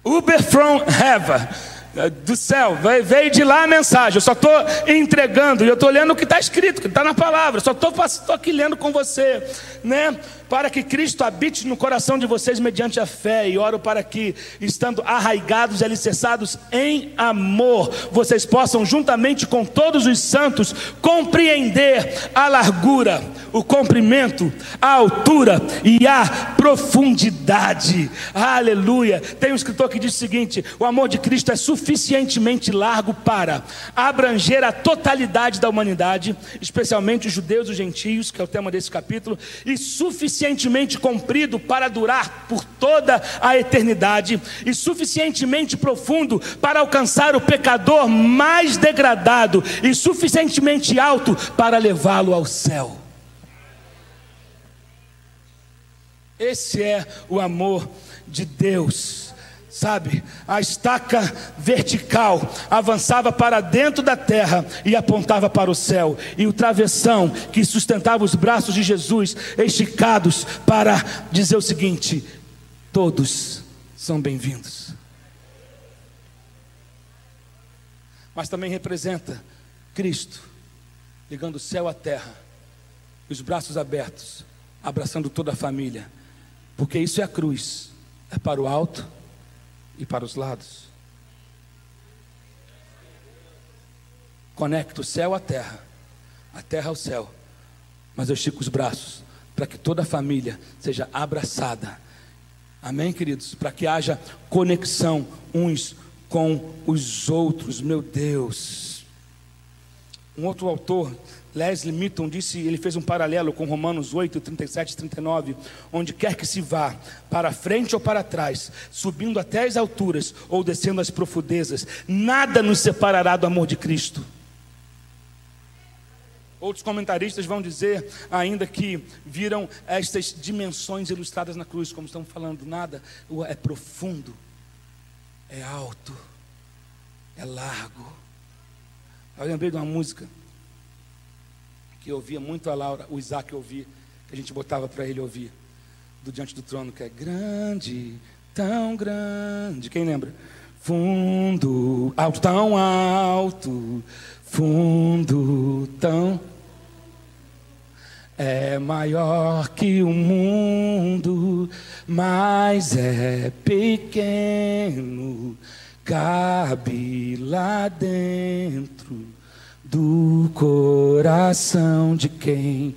Uber from Heaven. É, do céu, veio de lá a mensagem. Eu só estou entregando, eu estou lendo o que está escrito, que está na palavra. Eu só estou aqui lendo com você, né? Para que Cristo habite no coração de vocês mediante a fé, e oro para que, estando arraigados e alicerçados em amor, vocês possam, juntamente com todos os santos, compreender a largura, o comprimento, a altura e a profundidade. Aleluia. Tem um escritor que diz o seguinte: o amor de Cristo é suficientemente largo para abranger a totalidade da humanidade, especialmente os judeus e os gentios, que é o tema desse capítulo, e suficientemente suficientemente comprido para durar por toda a eternidade e suficientemente profundo para alcançar o pecador mais degradado e suficientemente alto para levá-lo ao céu. Esse é o amor de Deus sabe? A estaca vertical avançava para dentro da terra e apontava para o céu, e o travessão que sustentava os braços de Jesus esticados para dizer o seguinte: todos são bem-vindos. Mas também representa Cristo ligando o céu à terra, os braços abertos, abraçando toda a família, porque isso é a cruz, é para o alto e para os lados. Conecta o céu à terra, a terra ao céu, mas eu estico os braços para que toda a família seja abraçada. Amém, queridos? Para que haja conexão uns com os outros, meu Deus. Um outro autor Leslie Mitton disse, ele fez um paralelo com Romanos 8, 37 e 39, onde quer que se vá, para frente ou para trás, subindo até as alturas ou descendo as profundezas, nada nos separará do amor de Cristo. Outros comentaristas vão dizer ainda que viram estas dimensões ilustradas na cruz, como estamos falando, nada é profundo, é alto, é largo. Eu lembrei de uma música que ouvia muito a Laura, o Isaac ouvir, que a gente botava para ele ouvir, do Diante do Trono, que é grande, tão grande. Quem lembra? Fundo, alto, tão alto, fundo, tão. É maior que o mundo, mas é pequeno, cabe lá dentro do coração de quem.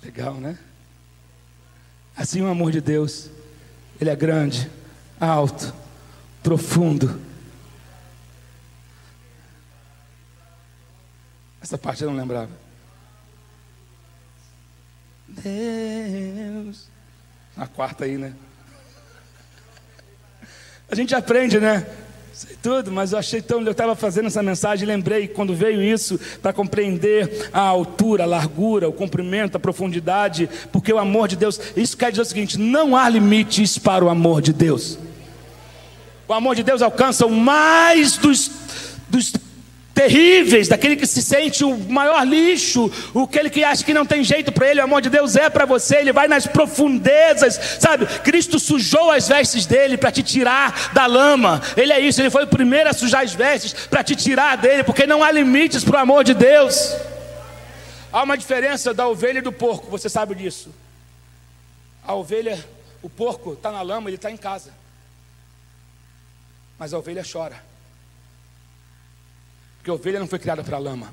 Legal, né? Assim o amor de Deus, ele é grande, alto, profundo. Essa parte eu não lembrava. Deus. A quarta aí, né? A gente aprende, né? Sei tudo, mas eu achei tão. Eu estava fazendo essa mensagem, lembrei quando veio isso, para compreender a altura, a largura, o comprimento, a profundidade, porque o amor de Deus, isso quer dizer o seguinte: não há limites para o amor de Deus. O amor de Deus alcança o mais dos, dos terríveis, daquele que se sente o maior lixo, aquele que acha que não tem jeito para ele, o amor de Deus é para você, ele vai nas profundezas, sabe? Cristo sujou as vestes dele para te tirar da lama, ele é isso, ele foi o primeiro a sujar as vestes para te tirar dele, porque não há limites para o amor de Deus. Há uma diferença da ovelha e do porco, você sabe disso. A ovelha, o porco está na lama, ele está em casa, mas a ovelha chora. Porque ovelha não foi criada para lama.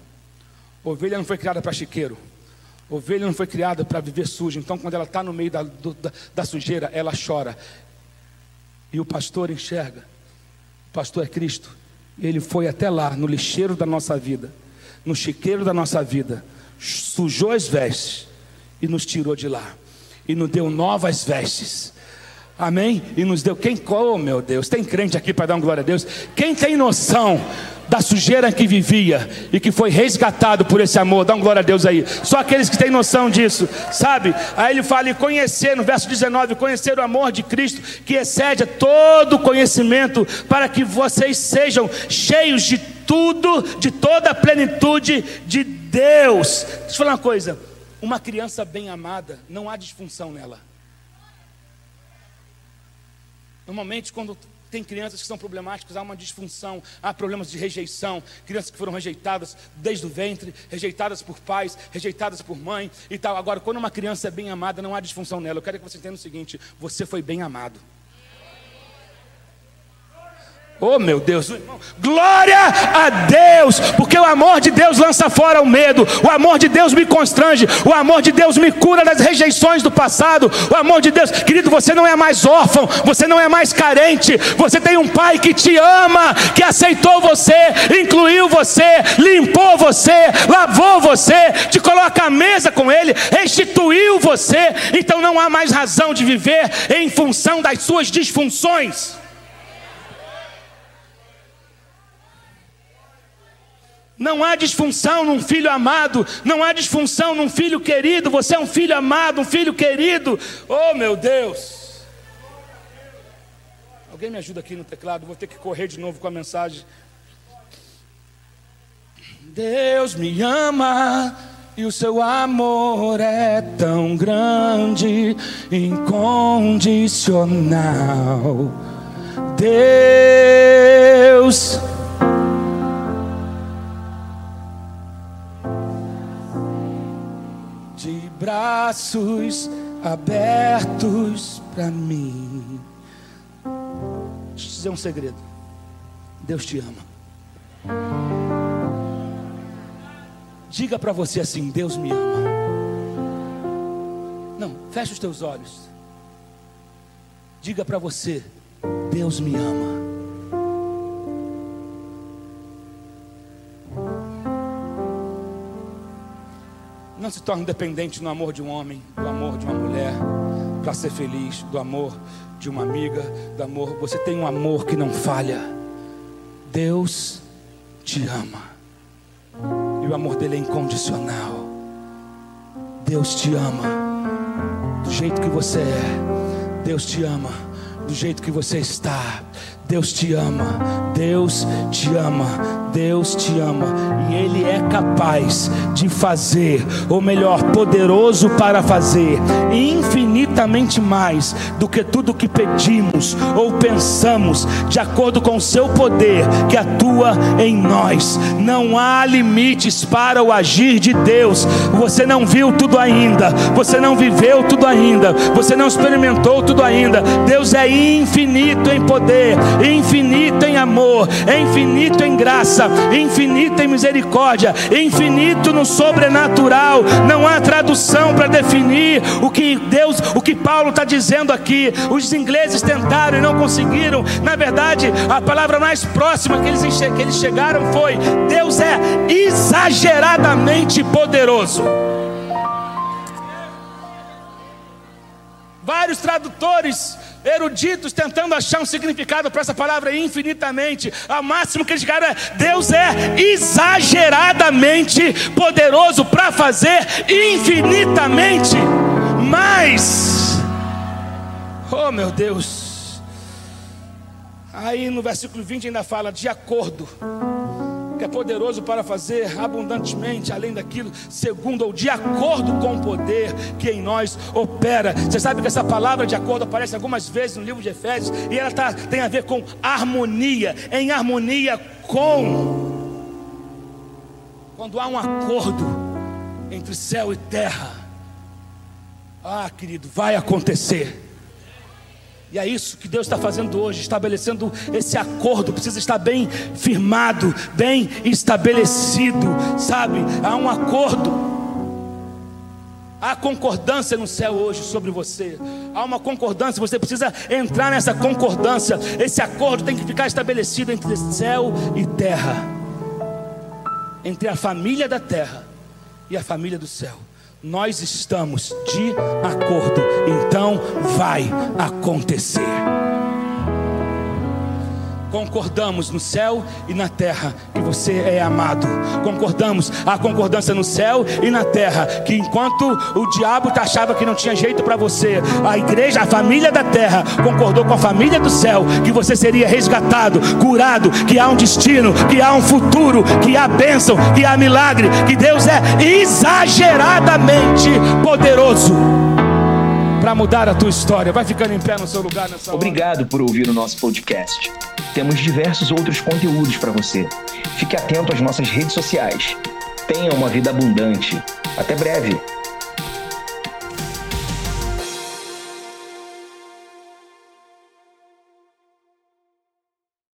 Ovelha não foi criada para chiqueiro. Ovelha não foi criada para viver suja. Então, quando ela está no meio da, da, da sujeira, ela chora. E o pastor enxerga. O pastor é Cristo. Ele foi até lá, no lixeiro da nossa vida, no chiqueiro da nossa vida, sujou as vestes e nos tirou de lá. E nos deu novas vestes. Amém? E nos deu. Quem, oh meu Deus, tem crente aqui para dar uma glória a Deus? Quem tem noção da sujeira que vivia e que foi resgatado por esse amor, dá uma glória a Deus aí. Só aqueles que têm noção disso, sabe? Aí ele fala: e conhecer, no verso 19: conhecer o amor de Cristo que excede todo conhecimento, para que vocês sejam cheios de tudo, de toda a plenitude de Deus. Deixa eu falar uma coisa: uma criança bem amada, não há disfunção nela. Normalmente, quando tem crianças que são problemáticas, há uma disfunção, há problemas de rejeição, crianças que foram rejeitadas desde o ventre, rejeitadas por pais, rejeitadas por mãe e tal. Agora, quando uma criança é bem amada, não há disfunção nela. Eu quero que você entenda o seguinte: você foi bem amado. Oh meu Deus, glória a Deus, porque o amor de Deus lança fora o medo, o amor de Deus me constrange, o amor de Deus me cura das rejeições do passado, o amor de Deus, querido, você não é mais órfão, você não é mais carente, você tem um pai que te ama, que aceitou você, incluiu você, limpou você, lavou você, te coloca à mesa com ele, restituiu você, então não há mais razão de viver em função das suas disfunções. Não há disfunção num filho amado, não há disfunção num filho querido. Você é um filho amado, um filho querido. Oh, meu Deus! Alguém me ajuda aqui no teclado, vou ter que correr de novo com a mensagem. Deus me ama e o seu amor é tão grande, incondicional. Deus braços abertos para mim. Deixa eu dizer um segredo. Deus te ama. Diga para você assim: Deus me ama. Não, feche os teus olhos. Diga para você: Deus me ama. Não se torne dependente no amor de um homem, do amor de uma mulher, para ser feliz, do amor de uma amiga, do amor. Você tem um amor que não falha. Deus te ama. E o amor dele é incondicional. Deus te ama do jeito que você é. Deus te ama do jeito que você está. Deus te ama, Deus te ama, Deus te ama, e Ele é capaz de fazer, ou melhor, poderoso para fazer, infinitamente mais do que tudo que pedimos ou pensamos, de acordo com o Seu poder que atua em nós. Não há limites para o agir de Deus. Você não viu tudo ainda, você não viveu tudo ainda, você não experimentou tudo ainda. Deus é infinito em poder infinito em amor, infinito em graça, infinito em misericórdia, infinito no sobrenatural. Não há tradução para definir o que Deus, o que Paulo está dizendo aqui. Os ingleses tentaram e não conseguiram. Na verdade, a palavra mais próxima que eles, que eles chegaram foi: Deus é exageradamente poderoso. Vários tradutores eruditos tentando achar um significado para essa palavra infinitamente. A máximo que eles chegaram é: Deus é exageradamente poderoso para fazer infinitamente mais. Oh meu Deus. Aí no versículo 20 ainda fala: de acordo que é poderoso para fazer abundantemente além daquilo, segundo ou de acordo com o poder que em nós opera. Você sabe que essa palavra de acordo aparece algumas vezes no livro de Efésios e ela tá, tem a ver com harmonia, em harmonia com. Quando há um acordo entre céu e terra, ah, querido, vai acontecer. E é isso que Deus está fazendo hoje, estabelecendo esse acordo, precisa estar bem firmado, bem estabelecido, sabe? Há um acordo. Há concordância no céu hoje sobre você. Há uma concordância, você precisa entrar nessa concordância. Esse acordo tem que ficar estabelecido entre céu e terra. Entre a família da terra e a família do céu. Nós estamos de acordo, então vai acontecer. Concordamos no céu e na terra que você é amado. Concordamos a concordância no céu e na terra que enquanto o diabo achava que não tinha jeito para você, a igreja, a família da terra concordou com a família do céu que você seria resgatado, curado, que há um destino, que há um futuro, que há bênção, que há milagre, que Deus é exageradamente poderoso para mudar a tua história. Vai ficando em pé no seu lugar nessa
Obrigado
hora.
por ouvir o nosso podcast. Temos diversos outros conteúdos para você. Fique atento às nossas redes sociais. Tenha uma vida abundante. Até breve.